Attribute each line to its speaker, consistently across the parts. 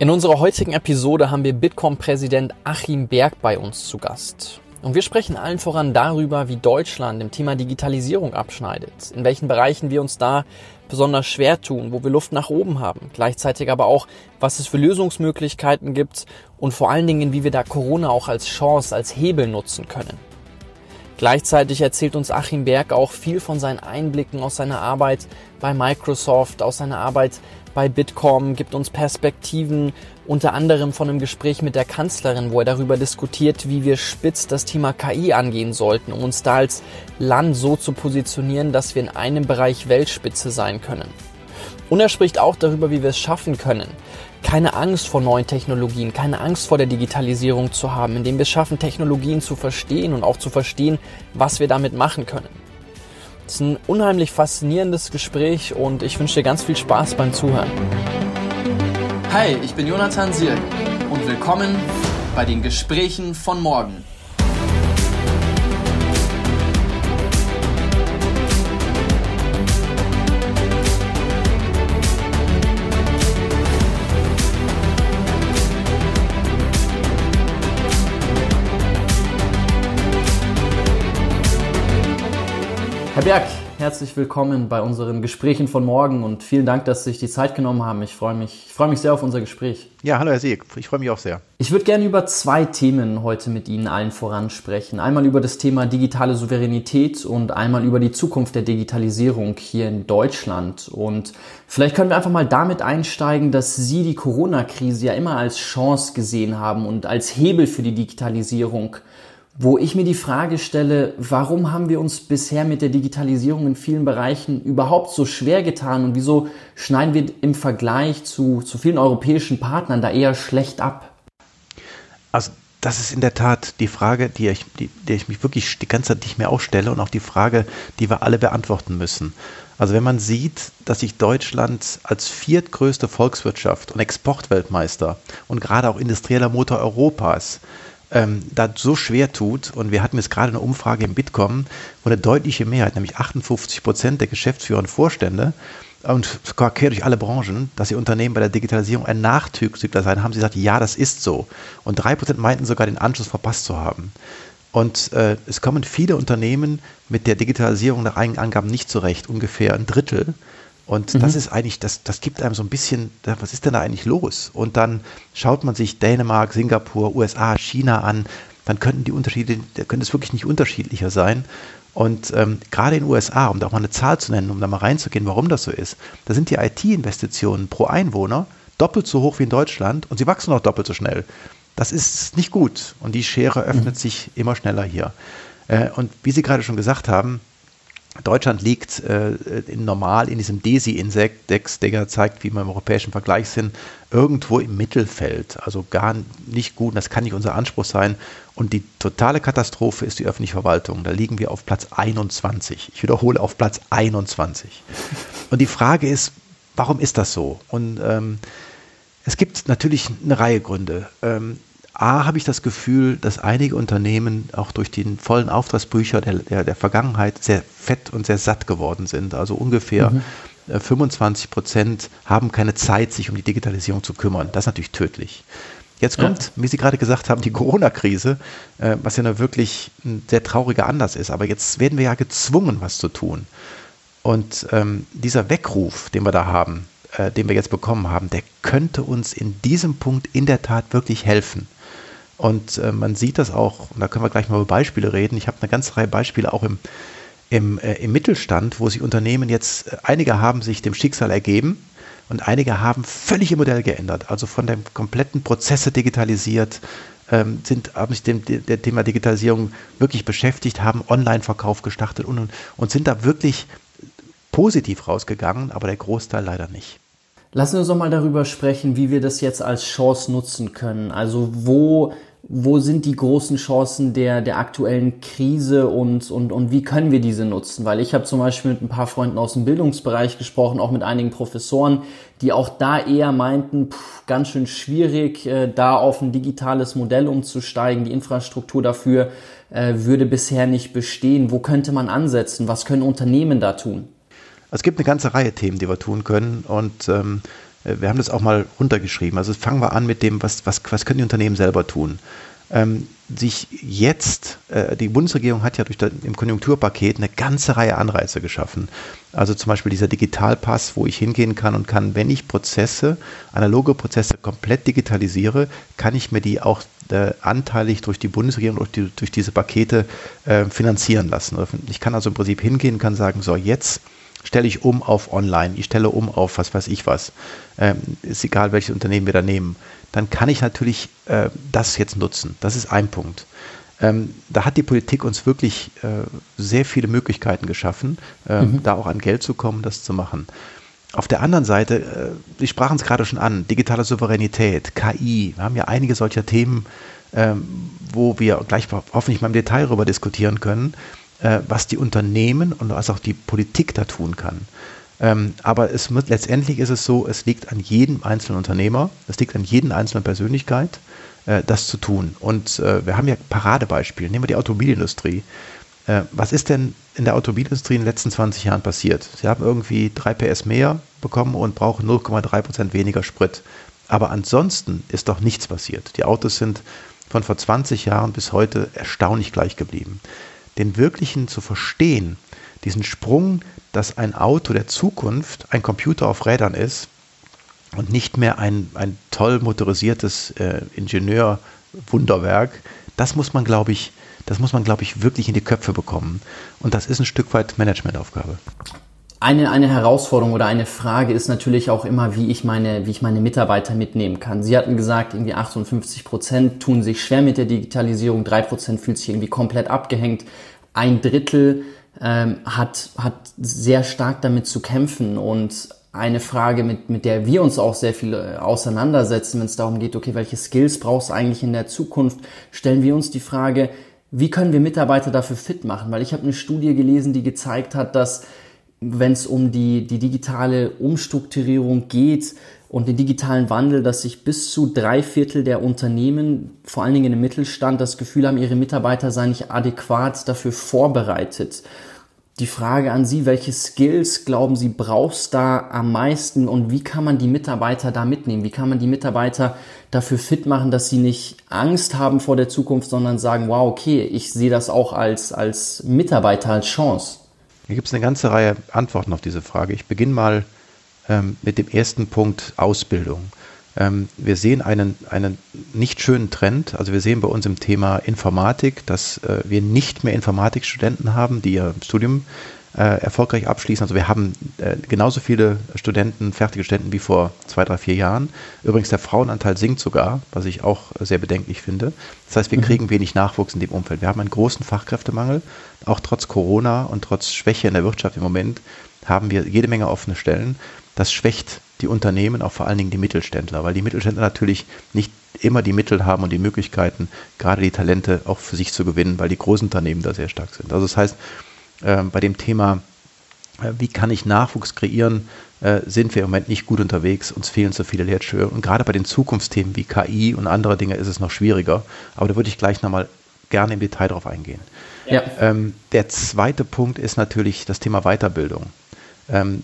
Speaker 1: In unserer heutigen Episode haben wir Bitkom-Präsident Achim Berg bei uns zu Gast. Und wir sprechen allen voran darüber, wie Deutschland im Thema Digitalisierung abschneidet, in welchen Bereichen wir uns da besonders schwer tun, wo wir Luft nach oben haben, gleichzeitig aber auch, was es für Lösungsmöglichkeiten gibt und vor allen Dingen, wie wir da Corona auch als Chance, als Hebel nutzen können. Gleichzeitig erzählt uns Achim Berg auch viel von seinen Einblicken aus seiner Arbeit bei Microsoft, aus seiner Arbeit bei Bitkom, gibt uns Perspektiven, unter anderem von einem Gespräch mit der Kanzlerin, wo er darüber diskutiert, wie wir spitz das Thema KI angehen sollten, um uns da als Land so zu positionieren, dass wir in einem Bereich Weltspitze sein können. Und er spricht auch darüber, wie wir es schaffen können, keine Angst vor neuen Technologien, keine Angst vor der Digitalisierung zu haben, indem wir es schaffen, Technologien zu verstehen und auch zu verstehen, was wir damit machen können. Es ist ein unheimlich faszinierendes Gespräch und ich wünsche dir ganz viel Spaß beim Zuhören. Hi, ich bin Jonathan Sierk und willkommen bei den Gesprächen von morgen. Herr Berg, herzlich willkommen bei unseren Gesprächen von morgen und vielen Dank, dass Sie sich die Zeit genommen haben. Ich freue mich, ich freue mich sehr auf unser Gespräch.
Speaker 2: Ja, hallo Herr Sieg, ich freue mich auch sehr.
Speaker 1: Ich würde gerne über zwei Themen heute mit Ihnen allen voransprechen. Einmal über das Thema digitale Souveränität und einmal über die Zukunft der Digitalisierung hier in Deutschland. Und vielleicht können wir einfach mal damit einsteigen, dass Sie die Corona-Krise ja immer als Chance gesehen haben und als Hebel für die Digitalisierung wo ich mir die Frage stelle, warum haben wir uns bisher mit der Digitalisierung in vielen Bereichen überhaupt so schwer getan und wieso schneiden wir im Vergleich zu, zu vielen europäischen Partnern da eher schlecht ab?
Speaker 2: Also das ist in der Tat die Frage, die ich, die, die ich mich wirklich die ganze Zeit nicht mehr aufstelle und auch die Frage, die wir alle beantworten müssen. Also wenn man sieht, dass sich Deutschland als viertgrößte Volkswirtschaft und Exportweltmeister und gerade auch industrieller Motor Europas ähm, da so schwer tut. Und wir hatten jetzt gerade eine Umfrage im Bitkom, wo eine deutliche Mehrheit, nämlich 58 Prozent der Geschäftsführer und Vorstände, und quer durch alle Branchen, dass ihr Unternehmen bei der Digitalisierung ein Nachzügler sein, haben sie gesagt, ja, das ist so. Und drei Prozent meinten sogar, den Anschluss verpasst zu haben. Und äh, es kommen viele Unternehmen mit der Digitalisierung nach eigenen Angaben nicht zurecht, ungefähr ein Drittel. Und mhm. das ist eigentlich, das, das gibt einem so ein bisschen, was ist denn da eigentlich los? Und dann schaut man sich Dänemark, Singapur, USA, China an, dann könnten die Unterschiede, da könnte es wirklich nicht unterschiedlicher sein. Und ähm, gerade in den USA, um da auch mal eine Zahl zu nennen, um da mal reinzugehen, warum das so ist, da sind die IT-Investitionen pro Einwohner doppelt so hoch wie in Deutschland und sie wachsen auch doppelt so schnell. Das ist nicht gut und die Schere öffnet mhm. sich immer schneller hier. Äh, und wie Sie gerade schon gesagt haben, Deutschland liegt äh, in normal in diesem DESI-Index, der zeigt, wie wir im europäischen Vergleich sind, irgendwo im Mittelfeld. Also gar nicht gut, das kann nicht unser Anspruch sein. Und die totale Katastrophe ist die öffentliche Verwaltung. Da liegen wir auf Platz 21. Ich wiederhole, auf Platz 21. Und die Frage ist, warum ist das so? Und ähm, es gibt natürlich eine Reihe Gründe. Ähm, A, habe ich das Gefühl, dass einige Unternehmen auch durch den vollen Auftragsbücher der, der, der Vergangenheit sehr fett und sehr satt geworden sind. Also ungefähr mhm. 25 äh, Prozent haben keine Zeit, sich um die Digitalisierung zu kümmern. Das ist natürlich tödlich. Jetzt kommt, ja. wie Sie gerade gesagt haben, die Corona-Krise, äh, was ja nur wirklich ein sehr trauriger Anlass ist. Aber jetzt werden wir ja gezwungen, was zu tun. Und ähm, dieser Weckruf, den wir da haben, äh, den wir jetzt bekommen haben, der könnte uns in diesem Punkt in der Tat wirklich helfen. Und äh, man sieht das auch, und da können wir gleich mal über Beispiele reden. Ich habe eine ganze Reihe Beispiele auch im, im, äh, im Mittelstand, wo sich Unternehmen jetzt, äh, einige haben sich dem Schicksal ergeben und einige haben völlig ihr Modell geändert, also von dem kompletten Prozesse digitalisiert, ähm, sind, haben sich dem, dem Thema Digitalisierung wirklich beschäftigt, haben Online-Verkauf gestartet und, und, und sind da wirklich positiv rausgegangen, aber der Großteil leider nicht.
Speaker 1: Lassen wir uns doch mal darüber sprechen, wie wir das jetzt als Chance nutzen können. Also wo wo sind die großen Chancen der, der aktuellen Krise und, und, und wie können wir diese nutzen? Weil ich habe zum Beispiel mit ein paar Freunden aus dem Bildungsbereich gesprochen, auch mit einigen Professoren, die auch da eher meinten, pff, ganz schön schwierig, äh, da auf ein digitales Modell umzusteigen. Die Infrastruktur dafür äh, würde bisher nicht bestehen. Wo könnte man ansetzen? Was können Unternehmen da tun?
Speaker 2: Es gibt eine ganze Reihe Themen, die wir tun können und ähm, äh, wir haben das auch mal runtergeschrieben. Also fangen wir an mit dem, was, was, was können die Unternehmen selber tun? ähm, sich jetzt, äh, die Bundesregierung hat ja durch das, im Konjunkturpaket eine ganze Reihe Anreize geschaffen. Also zum Beispiel dieser Digitalpass, wo ich hingehen kann und kann, wenn ich Prozesse, analoge Prozesse komplett digitalisiere, kann ich mir die auch äh, anteilig durch die Bundesregierung, durch, die, durch diese Pakete äh, finanzieren lassen. Ich kann also im Prinzip hingehen und kann sagen, so jetzt stelle ich um auf online, ich stelle um auf was weiß ich was. Ähm, ist egal, welches Unternehmen wir da nehmen dann kann ich natürlich äh, das jetzt nutzen. Das ist ein Punkt. Ähm, da hat die Politik uns wirklich äh, sehr viele Möglichkeiten geschaffen, äh, mhm. da auch an Geld zu kommen, das zu machen. Auf der anderen Seite, äh, Sie sprachen es gerade schon an, digitale Souveränität, KI. Wir haben ja einige solcher Themen, ähm, wo wir gleich hoffentlich mal im Detail darüber diskutieren können, äh, was die Unternehmen und was auch die Politik da tun kann. Ähm, aber es wird, letztendlich ist es so, es liegt an jedem einzelnen Unternehmer, es liegt an jedem einzelnen Persönlichkeit, äh, das zu tun. Und äh, wir haben ja Paradebeispiele. Nehmen wir die Automobilindustrie. Äh, was ist denn in der Automobilindustrie in den letzten 20 Jahren passiert? Sie haben irgendwie 3 PS mehr bekommen und brauchen 0,3 Prozent weniger Sprit. Aber ansonsten ist doch nichts passiert. Die Autos sind von vor 20 Jahren bis heute erstaunlich gleich geblieben. Den wirklichen zu verstehen, diesen Sprung, dass ein Auto der Zukunft ein Computer auf Rädern ist und nicht mehr ein, ein toll motorisiertes äh, Ingenieurwunderwerk, das muss man, glaube ich, das muss man, glaube ich, wirklich in die Köpfe bekommen. Und das ist ein Stück weit Managementaufgabe.
Speaker 1: Eine, eine Herausforderung oder eine Frage ist natürlich auch immer, wie ich meine, wie ich meine Mitarbeiter mitnehmen kann. Sie hatten gesagt, irgendwie 58 Prozent tun sich schwer mit der Digitalisierung, drei Prozent fühlt sich irgendwie komplett abgehängt, ein Drittel ähm, hat, hat sehr stark damit zu kämpfen und eine Frage, mit, mit der wir uns auch sehr viel äh, auseinandersetzen, wenn es darum geht, okay, welche Skills brauchst du eigentlich in der Zukunft, stellen wir uns die Frage, wie können wir Mitarbeiter dafür fit machen? Weil ich habe eine Studie gelesen, die gezeigt hat, dass wenn es um die, die digitale Umstrukturierung geht, und den digitalen Wandel, dass sich bis zu drei Viertel der Unternehmen, vor allen Dingen im Mittelstand, das Gefühl haben, ihre Mitarbeiter seien nicht adäquat dafür vorbereitet. Die Frage an Sie, welche Skills glauben Sie brauchst da am meisten und wie kann man die Mitarbeiter da mitnehmen? Wie kann man die Mitarbeiter dafür fit machen, dass sie nicht Angst haben vor der Zukunft, sondern sagen, wow, okay, ich sehe das auch als, als Mitarbeiter, als Chance?
Speaker 2: Hier gibt es eine ganze Reihe Antworten auf diese Frage. Ich beginne mal ähm, mit dem ersten Punkt Ausbildung. Ähm, wir sehen einen, einen nicht schönen Trend. Also wir sehen bei uns im Thema Informatik, dass äh, wir nicht mehr Informatikstudenten haben, die ihr Studium äh, erfolgreich abschließen. Also wir haben äh, genauso viele Studenten, fertige Studenten wie vor zwei, drei, vier Jahren. Übrigens der Frauenanteil sinkt sogar, was ich auch sehr bedenklich finde. Das heißt, wir mhm. kriegen wenig Nachwuchs in dem Umfeld. Wir haben einen großen Fachkräftemangel, auch trotz Corona und trotz Schwäche in der Wirtschaft im Moment haben wir jede Menge offene Stellen das schwächt die Unternehmen, auch vor allen Dingen die Mittelständler, weil die Mittelständler natürlich nicht immer die Mittel haben und die Möglichkeiten, gerade die Talente auch für sich zu gewinnen, weil die großen Unternehmen da sehr stark sind. Also das heißt, äh, bei dem Thema, äh, wie kann ich Nachwuchs kreieren, äh, sind wir im Moment nicht gut unterwegs, uns fehlen zu viele Lehrstühle. Und gerade bei den Zukunftsthemen wie KI und andere Dinge ist es noch schwieriger. Aber da würde ich gleich nochmal gerne im Detail drauf eingehen. Ja. Ähm, der zweite Punkt ist natürlich das Thema Weiterbildung. Ähm,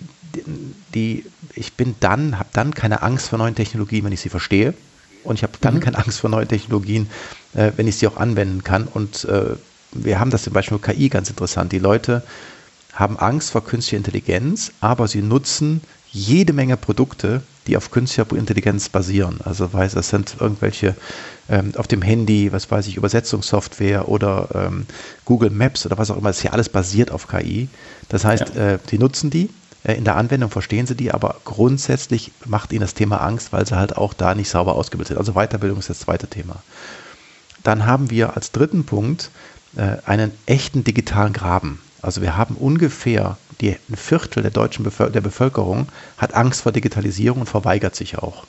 Speaker 2: die, ich bin dann, habe dann keine Angst vor neuen Technologien, wenn ich sie verstehe. Und ich habe dann mhm. keine Angst vor neuen Technologien, äh, wenn ich sie auch anwenden kann. Und äh, wir haben das zum Beispiel mit KI ganz interessant. Die Leute haben Angst vor künstlicher Intelligenz, aber sie nutzen jede Menge Produkte, die auf künstlicher Intelligenz basieren. Also weiß, das sind irgendwelche ähm, auf dem Handy, was weiß ich, Übersetzungssoftware oder ähm, Google Maps oder was auch immer. Das ist ja alles basiert auf KI. Das heißt, ja. äh, die nutzen die in der Anwendung verstehen sie die, aber grundsätzlich macht ihnen das Thema Angst, weil sie halt auch da nicht sauber ausgebildet sind. Also Weiterbildung ist das zweite Thema. Dann haben wir als dritten Punkt äh, einen echten digitalen Graben. Also wir haben ungefähr die, ein Viertel der deutschen Bevölker der Bevölkerung hat Angst vor Digitalisierung und verweigert sich auch.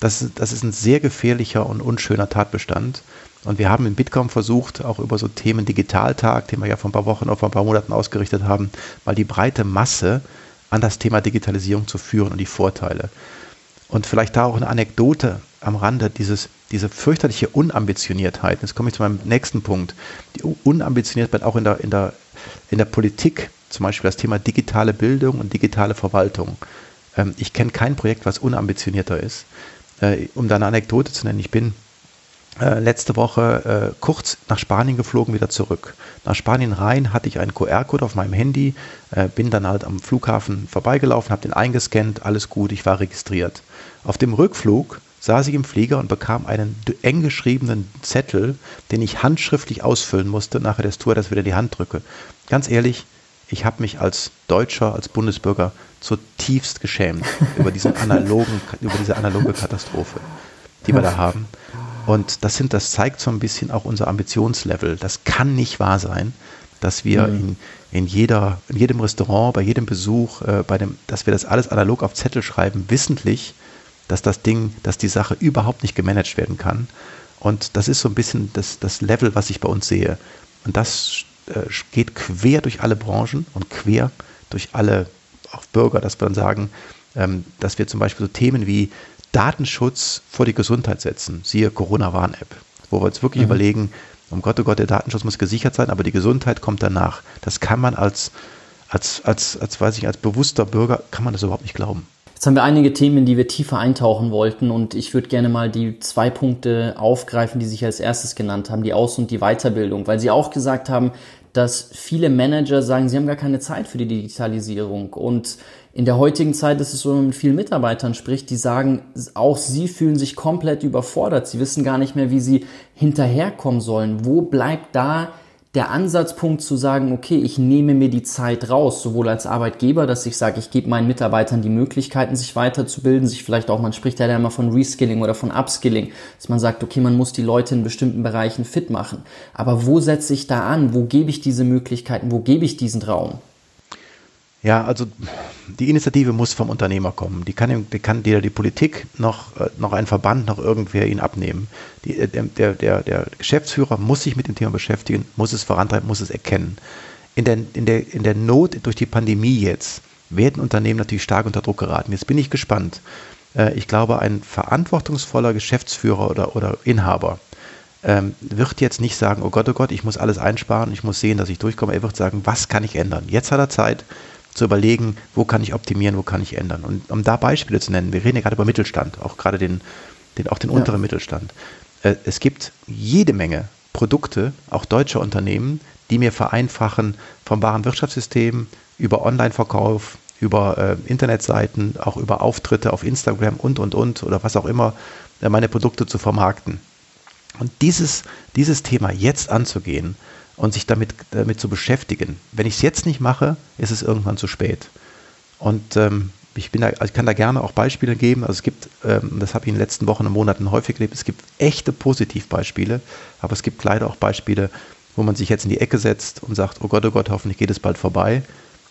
Speaker 2: Das, das ist ein sehr gefährlicher und unschöner Tatbestand. Und wir haben in Bitkom versucht, auch über so Themen Digitaltag, den wir ja vor ein paar Wochen vor ein paar Monaten ausgerichtet haben, mal die breite Masse an das Thema Digitalisierung zu führen und die Vorteile. Und vielleicht da auch eine Anekdote am Rande, dieses, diese fürchterliche Unambitioniertheit. Jetzt komme ich zu meinem nächsten Punkt. Die Unambitioniertheit auch in der, in der, in der Politik, zum Beispiel das Thema digitale Bildung und digitale Verwaltung. Ähm, ich kenne kein Projekt, was unambitionierter ist. Äh, um da eine Anekdote zu nennen, ich bin äh, letzte Woche äh, kurz nach Spanien geflogen, wieder zurück. Nach Spanien rein hatte ich einen QR-Code auf meinem Handy, äh, bin dann halt am Flughafen vorbeigelaufen, habe den eingescannt, alles gut, ich war registriert. Auf dem Rückflug saß ich im Flieger und bekam einen eng geschriebenen Zettel, den ich handschriftlich ausfüllen musste, nachher des Tour, dass wieder die Hand drücke. Ganz ehrlich, ich habe mich als Deutscher, als Bundesbürger zutiefst geschämt über, diesen analogen, über diese analoge Katastrophe, die wir da haben. Und das, sind, das zeigt so ein bisschen auch unser Ambitionslevel. Das kann nicht wahr sein, dass wir mhm. in, in, jeder, in jedem Restaurant, bei jedem Besuch, äh, bei dem, dass wir das alles analog auf Zettel schreiben, wissentlich, dass das Ding, dass die Sache überhaupt nicht gemanagt werden kann. Und das ist so ein bisschen das, das Level, was ich bei uns sehe. Und das äh, geht quer durch alle Branchen und quer durch alle auch Bürger, dass wir dann sagen, ähm, dass wir zum Beispiel so Themen wie Datenschutz vor die Gesundheit setzen, siehe Corona-Warn-App, wo wir uns wirklich mhm. überlegen, um Gott, oh Gott, der Datenschutz muss gesichert sein, aber die Gesundheit kommt danach. Das kann man als, als, als, als, weiß ich, als bewusster Bürger, kann man das überhaupt nicht glauben.
Speaker 1: Jetzt haben wir einige Themen, in die wir tiefer eintauchen wollten und ich würde gerne mal die zwei Punkte aufgreifen, die sich als erstes genannt haben, die Aus- und die Weiterbildung, weil Sie auch gesagt haben, dass viele Manager sagen, sie haben gar keine Zeit für die Digitalisierung und in der heutigen Zeit ist es so, wenn man mit vielen Mitarbeitern spricht, die sagen, auch sie fühlen sich komplett überfordert. Sie wissen gar nicht mehr, wie sie hinterherkommen sollen. Wo bleibt da der Ansatzpunkt zu sagen, okay, ich nehme mir die Zeit raus, sowohl als Arbeitgeber, dass ich sage, ich gebe meinen Mitarbeitern die Möglichkeiten, sich weiterzubilden, sich vielleicht auch, man spricht ja immer von Reskilling oder von Upskilling, dass man sagt, okay, man muss die Leute in bestimmten Bereichen fit machen. Aber wo setze ich da an? Wo gebe ich diese Möglichkeiten? Wo gebe ich diesen Raum?
Speaker 2: Ja, also die Initiative muss vom Unternehmer kommen. Die kann, die kann weder die Politik noch, äh, noch ein Verband noch irgendwer ihn abnehmen. Die, äh, der, der, der Geschäftsführer muss sich mit dem Thema beschäftigen, muss es vorantreiben, muss es erkennen. In der, in, der, in der Not durch die Pandemie jetzt werden Unternehmen natürlich stark unter Druck geraten. Jetzt bin ich gespannt. Äh, ich glaube, ein verantwortungsvoller Geschäftsführer oder, oder Inhaber ähm, wird jetzt nicht sagen, oh Gott, oh Gott, ich muss alles einsparen, ich muss sehen, dass ich durchkomme. Er wird sagen, was kann ich ändern? Jetzt hat er Zeit, zu überlegen, wo kann ich optimieren, wo kann ich ändern. Und um da Beispiele zu nennen, wir reden ja gerade über Mittelstand, auch gerade den, den, auch den ja. unteren Mittelstand. Äh, es gibt jede Menge Produkte, auch deutsche Unternehmen, die mir vereinfachen vom Warenwirtschaftssystem über Online-Verkauf, über äh, Internetseiten, auch über Auftritte auf Instagram und, und, und oder was auch immer, äh, meine Produkte zu vermarkten. Und dieses, dieses Thema jetzt anzugehen, und sich damit, damit zu beschäftigen. Wenn ich es jetzt nicht mache, ist es irgendwann zu spät. Und ähm, ich, bin da, ich kann da gerne auch Beispiele geben. Also es gibt, ähm, das habe ich in den letzten Wochen und Monaten häufig erlebt, es gibt echte Positivbeispiele, aber es gibt leider auch Beispiele, wo man sich jetzt in die Ecke setzt und sagt, oh Gott, oh Gott, hoffentlich geht es bald vorbei.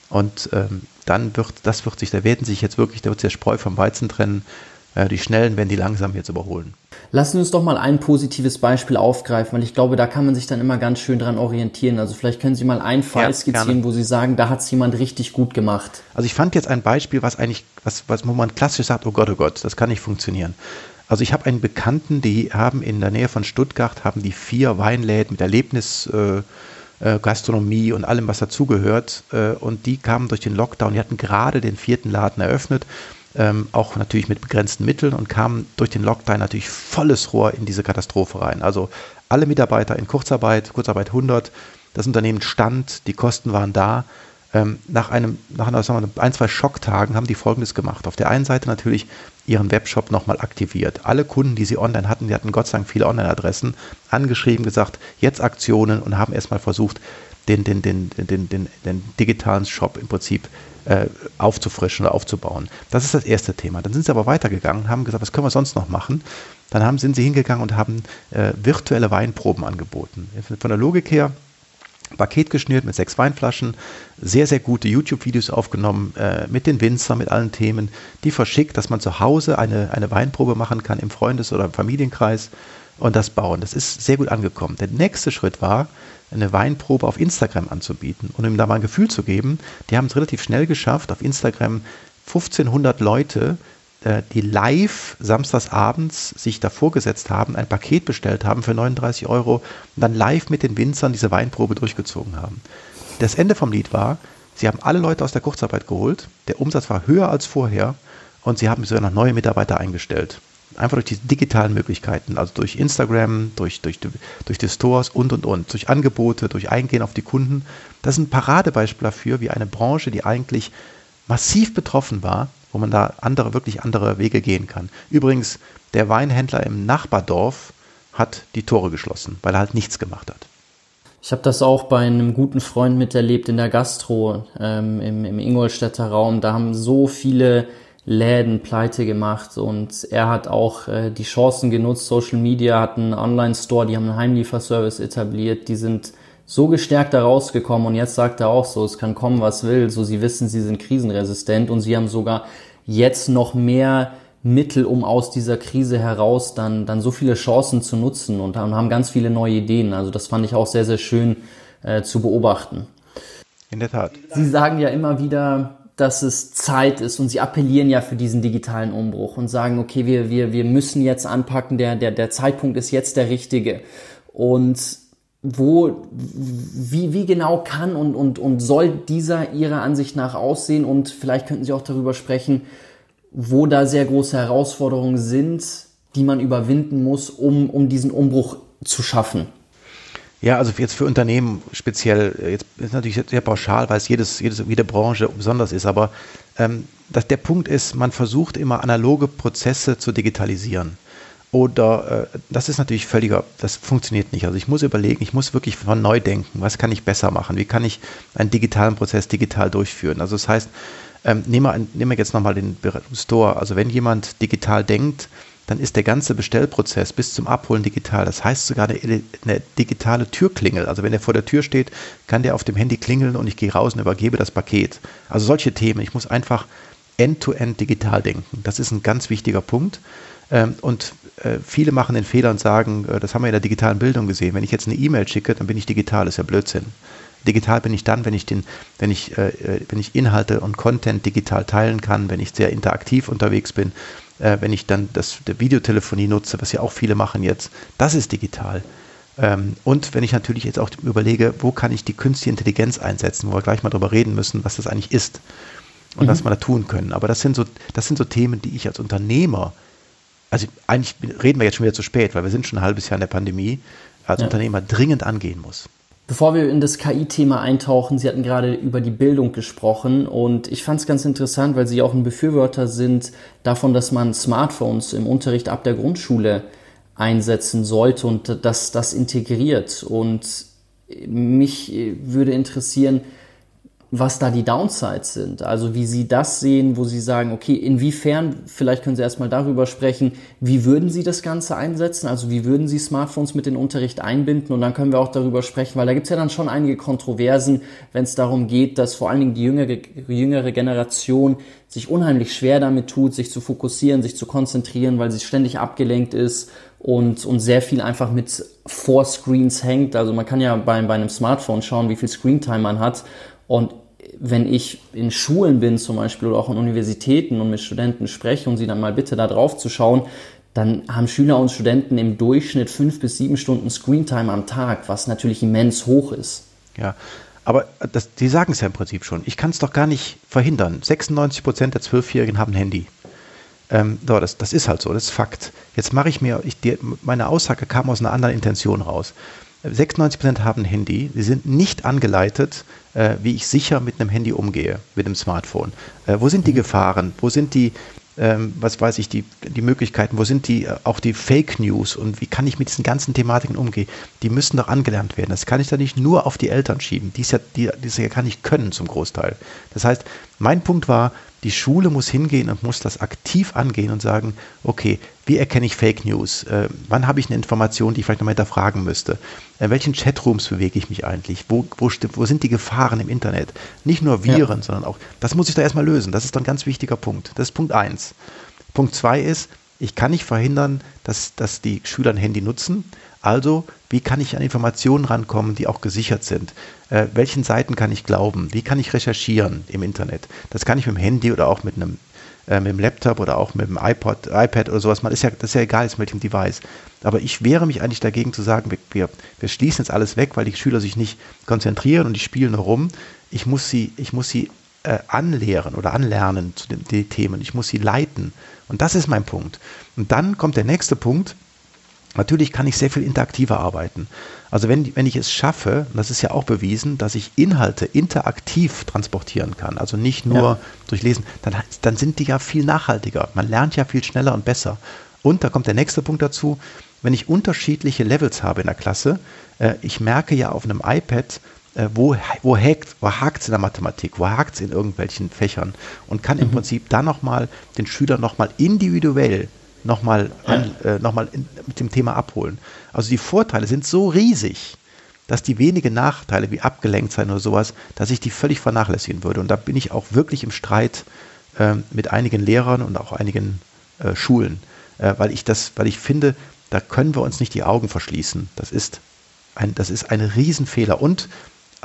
Speaker 2: Und ähm, dann wird, das wird sich, da werden sich jetzt wirklich, da wird sich der Spreu vom Weizen trennen. Die Schnellen werden die langsam jetzt überholen.
Speaker 1: Lassen Sie uns doch mal ein positives Beispiel aufgreifen, weil ich glaube, da kann man sich dann immer ganz schön dran orientieren. Also vielleicht können Sie mal einen Fall ja, skizzieren, gerne. wo Sie sagen, da hat es jemand richtig gut gemacht.
Speaker 2: Also ich fand jetzt ein Beispiel, was eigentlich, was, was wo man klassisch sagt, oh Gott, oh Gott, das kann nicht funktionieren. Also ich habe einen Bekannten, die haben in der Nähe von Stuttgart, haben die vier Weinläden mit Erlebnis, äh, äh Gastronomie und allem, was dazugehört. Äh, und die kamen durch den Lockdown, die hatten gerade den vierten Laden eröffnet ähm, auch natürlich mit begrenzten Mitteln und kamen durch den Lockdown natürlich volles Rohr in diese Katastrophe rein. Also alle Mitarbeiter in Kurzarbeit, Kurzarbeit 100, das Unternehmen stand, die Kosten waren da. Ähm, nach einem, nach einer, sagen wir, ein, zwei Schocktagen haben die Folgendes gemacht. Auf der einen Seite natürlich ihren Webshop nochmal aktiviert. Alle Kunden, die sie online hatten, die hatten Gott sei Dank viele Online-Adressen, angeschrieben, gesagt, jetzt Aktionen und haben erstmal versucht, den, den, den, den, den, den digitalen Shop im Prinzip äh, aufzufrischen oder aufzubauen. Das ist das erste Thema. Dann sind sie aber weitergegangen haben gesagt, was können wir sonst noch machen? Dann haben, sind sie hingegangen und haben äh, virtuelle Weinproben angeboten. Von der Logik her, Paket geschnürt mit sechs Weinflaschen, sehr, sehr gute YouTube-Videos aufgenommen äh, mit den Winzern, mit allen Themen, die verschickt, dass man zu Hause eine, eine Weinprobe machen kann im Freundes- oder Familienkreis und das bauen. Das ist sehr gut angekommen. Der nächste Schritt war, eine Weinprobe auf Instagram anzubieten und ihm da mal ein Gefühl zu geben. Die haben es relativ schnell geschafft, auf Instagram 1500 Leute, äh, die live samstagsabends sich davor gesetzt haben, ein Paket bestellt haben für 39 Euro und dann live mit den Winzern diese Weinprobe durchgezogen haben. Das Ende vom Lied war, Sie haben alle Leute aus der Kurzarbeit geholt. Der Umsatz war höher als vorher und sie haben sogar noch neue Mitarbeiter eingestellt. Einfach durch die digitalen Möglichkeiten, also durch Instagram, durch, durch, durch die Stores und, und, und, durch Angebote, durch Eingehen auf die Kunden. Das ist ein Paradebeispiel dafür, wie eine Branche, die eigentlich massiv betroffen war, wo man da andere, wirklich andere Wege gehen kann. Übrigens, der Weinhändler im Nachbardorf hat die Tore geschlossen, weil er halt nichts gemacht hat.
Speaker 1: Ich habe das auch bei einem guten Freund miterlebt in der Gastro ähm, im, im Ingolstädter Raum. Da haben so viele Läden pleite gemacht und er hat auch äh, die Chancen genutzt. Social Media hat einen Online-Store, die haben einen Heimlieferservice etabliert, die sind so gestärkt da rausgekommen und jetzt sagt er auch so, es kann kommen, was will. So, sie wissen, sie sind krisenresistent und sie haben sogar jetzt noch mehr Mittel, um aus dieser Krise heraus dann, dann so viele Chancen zu nutzen und haben ganz viele neue Ideen. Also das fand ich auch sehr, sehr schön äh, zu beobachten.
Speaker 2: In der Tat.
Speaker 1: Sie sagen ja immer wieder, dass es Zeit ist und sie appellieren ja für diesen digitalen Umbruch und sagen, okay, wir, wir, wir müssen jetzt anpacken, der, der, der Zeitpunkt ist jetzt der richtige. Und wo, wie, wie genau kann und, und, und soll dieser Ihrer Ansicht nach aussehen? Und vielleicht könnten Sie auch darüber sprechen, wo da sehr große Herausforderungen sind, die man überwinden muss, um, um diesen Umbruch zu schaffen.
Speaker 2: Ja, also jetzt für Unternehmen speziell, äh, jetzt ist natürlich sehr pauschal, weil es jedes, jedes, jede Branche besonders ist, aber ähm, dass der Punkt ist, man versucht immer analoge Prozesse zu digitalisieren. Oder äh, das ist natürlich völliger, das funktioniert nicht. Also ich muss überlegen, ich muss wirklich von neu denken, was kann ich besser machen, wie kann ich einen digitalen Prozess digital durchführen. Also das heißt, ähm, nehmen, wir, nehmen wir jetzt nochmal den Store. Also wenn jemand digital denkt, dann ist der ganze Bestellprozess bis zum Abholen digital. Das heißt sogar eine, eine, digitale Türklingel. Also wenn er vor der Tür steht, kann der auf dem Handy klingeln und ich gehe raus und übergebe das Paket. Also solche Themen. Ich muss einfach end-to-end -end digital denken. Das ist ein ganz wichtiger Punkt. Ähm, und äh, viele machen den Fehler und sagen, äh, das haben wir in der digitalen Bildung gesehen. Wenn ich jetzt eine E-Mail schicke, dann bin ich digital. Das ist ja Blödsinn. Digital bin ich dann, wenn ich den, wenn ich, äh, wenn ich Inhalte und Content digital teilen kann, wenn ich sehr interaktiv unterwegs bin, äh, wenn ich dann das der Videotelefonie nutze, was ja auch viele machen jetzt, das ist digital. Ähm, und wenn ich natürlich jetzt auch überlege, wo kann ich die künstliche Intelligenz einsetzen, wo wir gleich mal drüber reden müssen, was das eigentlich ist und mhm. was wir da tun können. Aber das sind so, das sind so Themen, die ich als Unternehmer, also eigentlich reden wir jetzt schon wieder zu spät, weil wir sind schon ein halbes Jahr in der Pandemie, als ja. Unternehmer dringend angehen muss.
Speaker 1: Bevor wir in das KI-Thema eintauchen, Sie hatten gerade über die Bildung gesprochen und ich fand es ganz interessant, weil Sie auch ein Befürworter sind davon, dass man Smartphones im Unterricht ab der Grundschule einsetzen sollte und dass das integriert. Und mich würde interessieren, was da die Downsides sind. Also wie Sie das sehen, wo Sie sagen, okay, inwiefern, vielleicht können Sie erstmal darüber sprechen, wie würden Sie das Ganze einsetzen? Also wie würden Sie Smartphones mit in den Unterricht einbinden? Und dann können wir auch darüber sprechen, weil da gibt es ja dann schon einige Kontroversen, wenn es darum geht, dass vor allen Dingen die jüngere, jüngere Generation sich unheimlich schwer damit tut, sich zu fokussieren, sich zu konzentrieren, weil sie ständig abgelenkt ist und, und sehr viel einfach mit Vorscreens hängt. Also man kann ja bei, bei einem Smartphone schauen, wie viel Screentime man hat. Und wenn ich in Schulen bin zum Beispiel oder auch in Universitäten und mit Studenten spreche und sie dann mal bitte da drauf zu schauen, dann haben Schüler und Studenten im Durchschnitt fünf bis sieben Stunden Screentime am Tag, was natürlich immens hoch ist.
Speaker 2: Ja, aber das, die sagen es ja im Prinzip schon. Ich kann es doch gar nicht verhindern. 96 Prozent der Zwölfjährigen haben ein Handy. Ähm, so, das, das ist halt so, das ist Fakt. Jetzt mache ich mir, ich, die, meine Aussage kam aus einer anderen Intention raus. 96 Prozent haben ein Handy. Sie sind nicht angeleitet, äh, wie ich sicher mit einem Handy umgehe, mit einem Smartphone. Äh, wo sind die mhm. Gefahren? Wo sind die, ähm, was weiß ich, die, die Möglichkeiten? Wo sind die, äh, auch die Fake News? Und wie kann ich mit diesen ganzen Thematiken umgehen? Die müssen doch angelernt werden. Das kann ich da nicht nur auf die Eltern schieben, die es ja, die, die es ja gar nicht können zum Großteil. Das heißt, mein Punkt war, die Schule muss hingehen und muss das aktiv angehen und sagen, okay, wie erkenne ich Fake News? Äh, wann habe ich eine Information, die ich vielleicht noch mal hinterfragen müsste? In welchen Chatrooms bewege ich mich eigentlich? Wo, wo, wo sind die Gefahren im Internet? Nicht nur Viren, ja. sondern auch, das muss ich da erstmal lösen. Das ist ein ganz wichtiger Punkt. Das ist Punkt eins. Punkt zwei ist, ich kann nicht verhindern, dass, dass die Schüler ein Handy nutzen. Also, wie kann ich an Informationen rankommen, die auch gesichert sind? Äh, welchen Seiten kann ich glauben? Wie kann ich recherchieren im Internet? Das kann ich mit dem Handy oder auch mit einem, äh, mit dem Laptop oder auch mit dem iPod, iPad oder sowas. Man ist ja, das ist ja egal, mit welchem Device. Aber ich wehre mich eigentlich dagegen zu sagen, wir, wir, schließen jetzt alles weg, weil die Schüler sich nicht konzentrieren und die spielen rum. ich muss sie, ich muss sie äh, anlehren oder anlernen zu den, den Themen. Ich muss sie leiten. Und das ist mein Punkt. Und dann kommt der nächste Punkt. Natürlich kann ich sehr viel interaktiver arbeiten. Also wenn, wenn ich es schaffe, und das ist ja auch bewiesen, dass ich Inhalte interaktiv transportieren kann, also nicht nur ja. durch Lesen, dann, dann sind die ja viel nachhaltiger. Man lernt ja viel schneller und besser. Und da kommt der nächste Punkt dazu, wenn ich unterschiedliche Levels habe in der Klasse, äh, ich merke ja auf einem iPad, äh, wo, wo hakt wo es in der Mathematik, wo hakt es in irgendwelchen Fächern und kann im mhm. Prinzip dann nochmal den Schüler nochmal individuell nochmal äh, noch mit dem Thema abholen. Also die Vorteile sind so riesig, dass die wenigen Nachteile wie abgelenkt sein oder sowas, dass ich die völlig vernachlässigen würde. Und da bin ich auch wirklich im Streit äh, mit einigen Lehrern und auch einigen äh, Schulen, äh, weil ich das, weil ich finde, da können wir uns nicht die Augen verschließen. Das ist ein, das ist ein Riesenfehler. Und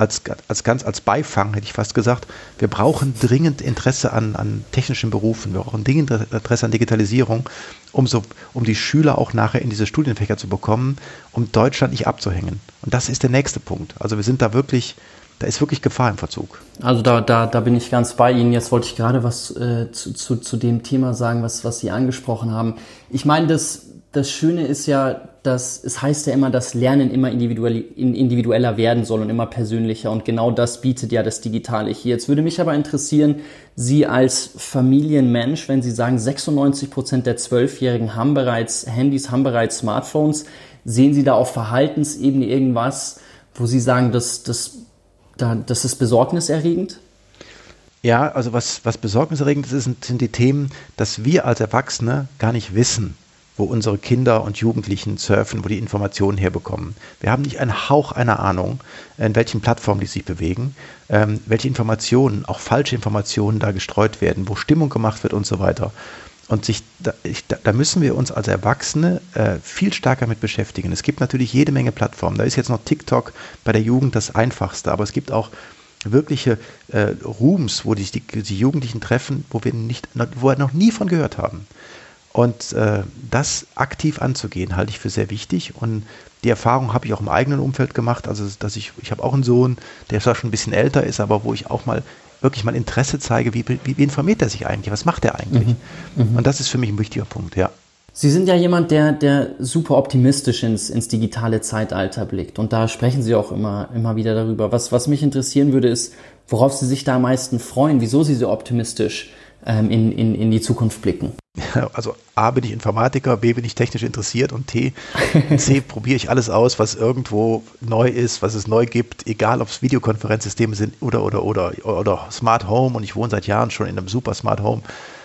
Speaker 2: als, als ganz als Beifang hätte ich fast gesagt, wir brauchen dringend Interesse an, an technischen Berufen, wir brauchen dringend Interesse an Digitalisierung, um, so, um die Schüler auch nachher in diese Studienfächer zu bekommen, um Deutschland nicht abzuhängen. Und das ist der nächste Punkt. Also wir sind da wirklich, da ist wirklich Gefahr im Verzug.
Speaker 1: Also da, da, da bin ich ganz bei Ihnen. Jetzt wollte ich gerade was äh, zu, zu, zu dem Thema sagen, was, was Sie angesprochen haben. Ich meine, das das Schöne ist ja, dass es heißt ja immer, dass Lernen immer individuell, individueller werden soll und immer persönlicher. Und genau das bietet ja das Digitale hier. Jetzt würde mich aber interessieren, Sie als Familienmensch, wenn Sie sagen, 96 Prozent der Zwölfjährigen haben bereits Handys, haben bereits Smartphones, sehen Sie da auf Verhaltensebene irgendwas, wo Sie sagen, das, das, das ist besorgniserregend?
Speaker 2: Ja, also was, was besorgniserregend ist, sind die Themen, dass wir als Erwachsene gar nicht wissen, wo unsere Kinder und Jugendlichen surfen, wo die Informationen herbekommen. Wir haben nicht einen Hauch einer Ahnung, in welchen Plattformen die sich bewegen, ähm, welche Informationen, auch falsche Informationen da gestreut werden, wo Stimmung gemacht wird und so weiter. Und sich, da, ich, da müssen wir uns als Erwachsene äh, viel stärker mit beschäftigen. Es gibt natürlich jede Menge Plattformen. Da ist jetzt noch TikTok bei der Jugend das einfachste, aber es gibt auch wirkliche äh, Rooms, wo die, die, die Jugendlichen treffen, wo wir nicht, wo wir noch nie von gehört haben. Und äh, das aktiv anzugehen, halte ich für sehr wichtig. Und die Erfahrung habe ich auch im eigenen Umfeld gemacht. Also, dass ich, ich habe auch einen Sohn, der zwar schon ein bisschen älter ist, aber wo ich auch mal wirklich mal Interesse zeige, wie, wie, wie informiert er sich eigentlich, was macht er eigentlich? Mhm. Mhm. Und das ist für mich ein wichtiger Punkt, ja.
Speaker 1: Sie sind ja jemand, der, der super optimistisch ins, ins digitale Zeitalter blickt. Und da sprechen Sie auch immer, immer wieder darüber. Was, was mich interessieren würde, ist, worauf Sie sich da am meisten freuen, wieso Sie so optimistisch ähm, in, in, in die Zukunft blicken.
Speaker 2: Also A bin ich Informatiker, B bin ich technisch interessiert und T, C probiere ich alles aus, was irgendwo neu ist, was es neu gibt, egal ob es Videokonferenzsysteme sind oder oder oder oder Smart Home und ich wohne seit Jahren schon in einem super Smart Home.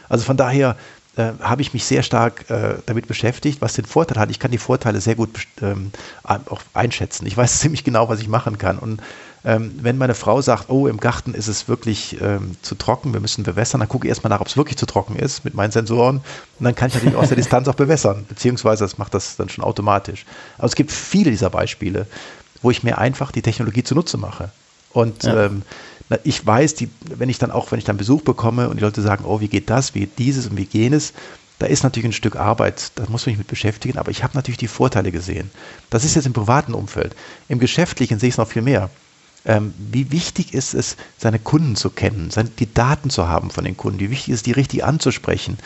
Speaker 2: Also von daher äh, habe ich mich sehr stark äh, damit beschäftigt, was den Vorteil hat. Ich kann die Vorteile sehr gut ähm, auch einschätzen. Ich weiß ziemlich genau, was ich machen kann und ähm, wenn meine Frau sagt, oh, im Garten ist es wirklich ähm, zu trocken, wir müssen bewässern, dann gucke ich erstmal nach, ob es wirklich zu trocken ist mit meinen Sensoren. Und dann kann ich natürlich aus der Distanz auch bewässern, beziehungsweise das macht das dann schon automatisch. Aber es gibt viele dieser Beispiele, wo ich mir einfach die Technologie zunutze mache. Und ja. ähm, ich weiß, die, wenn ich dann auch, wenn ich dann Besuch bekomme und die Leute sagen, oh, wie geht das, wie geht dieses und wie jenes, da ist natürlich ein Stück Arbeit, da muss man sich mit beschäftigen, aber ich habe natürlich die Vorteile gesehen. Das ist jetzt im privaten Umfeld. Im geschäftlichen sehe ich es noch viel mehr ähm, wie wichtig ist es, seine Kunden zu kennen, seine, die Daten zu haben von den Kunden, wie wichtig ist es, die richtig anzusprechen.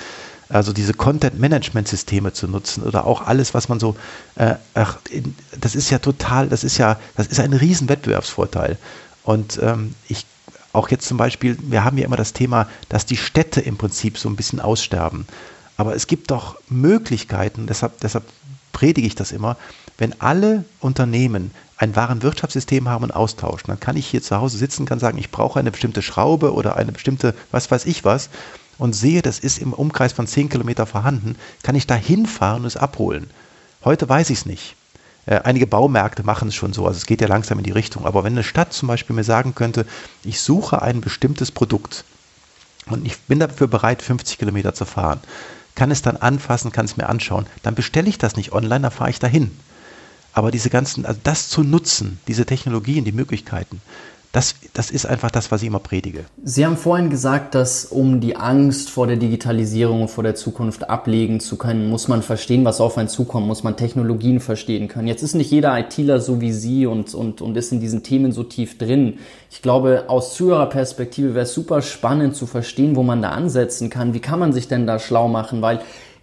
Speaker 2: Also diese Content-Management-Systeme zu nutzen oder auch alles, was man so, äh, ach, das ist ja total, das ist ja, das ist ein riesen Wettbewerbsvorteil. Und ähm, ich auch jetzt zum Beispiel, wir haben ja immer das Thema, dass die Städte im Prinzip so ein bisschen aussterben. Aber es gibt doch Möglichkeiten, deshalb, deshalb predige ich das immer, wenn alle Unternehmen ein wahren Wirtschaftssystem haben und austauschen, dann kann ich hier zu Hause sitzen, kann sagen, ich brauche eine bestimmte Schraube oder eine bestimmte, was weiß ich was, und sehe, das ist im Umkreis von 10 Kilometer vorhanden, kann ich da hinfahren und es abholen. Heute weiß ich es nicht. Äh, einige Baumärkte machen es schon so, also es geht ja langsam in die Richtung. Aber wenn eine Stadt zum Beispiel mir sagen könnte, ich suche ein bestimmtes Produkt und ich bin dafür bereit, 50 Kilometer zu fahren, kann es dann anfassen, kann es mir anschauen, dann bestelle ich das nicht online, dann fahre ich dahin. Aber diese ganzen, also das zu nutzen, diese Technologien, die Möglichkeiten, das, das ist einfach das, was ich immer predige.
Speaker 1: Sie haben vorhin gesagt, dass um die Angst vor der Digitalisierung und vor der Zukunft ablegen zu können, muss man verstehen, was auf einen zukommt, muss man Technologien verstehen können. Jetzt ist nicht jeder ITler so wie Sie und, und, und ist in diesen Themen so tief drin. Ich glaube, aus Zuhörerperspektive wäre es super spannend zu verstehen, wo man da ansetzen kann. Wie kann man sich denn da schlau machen? Weil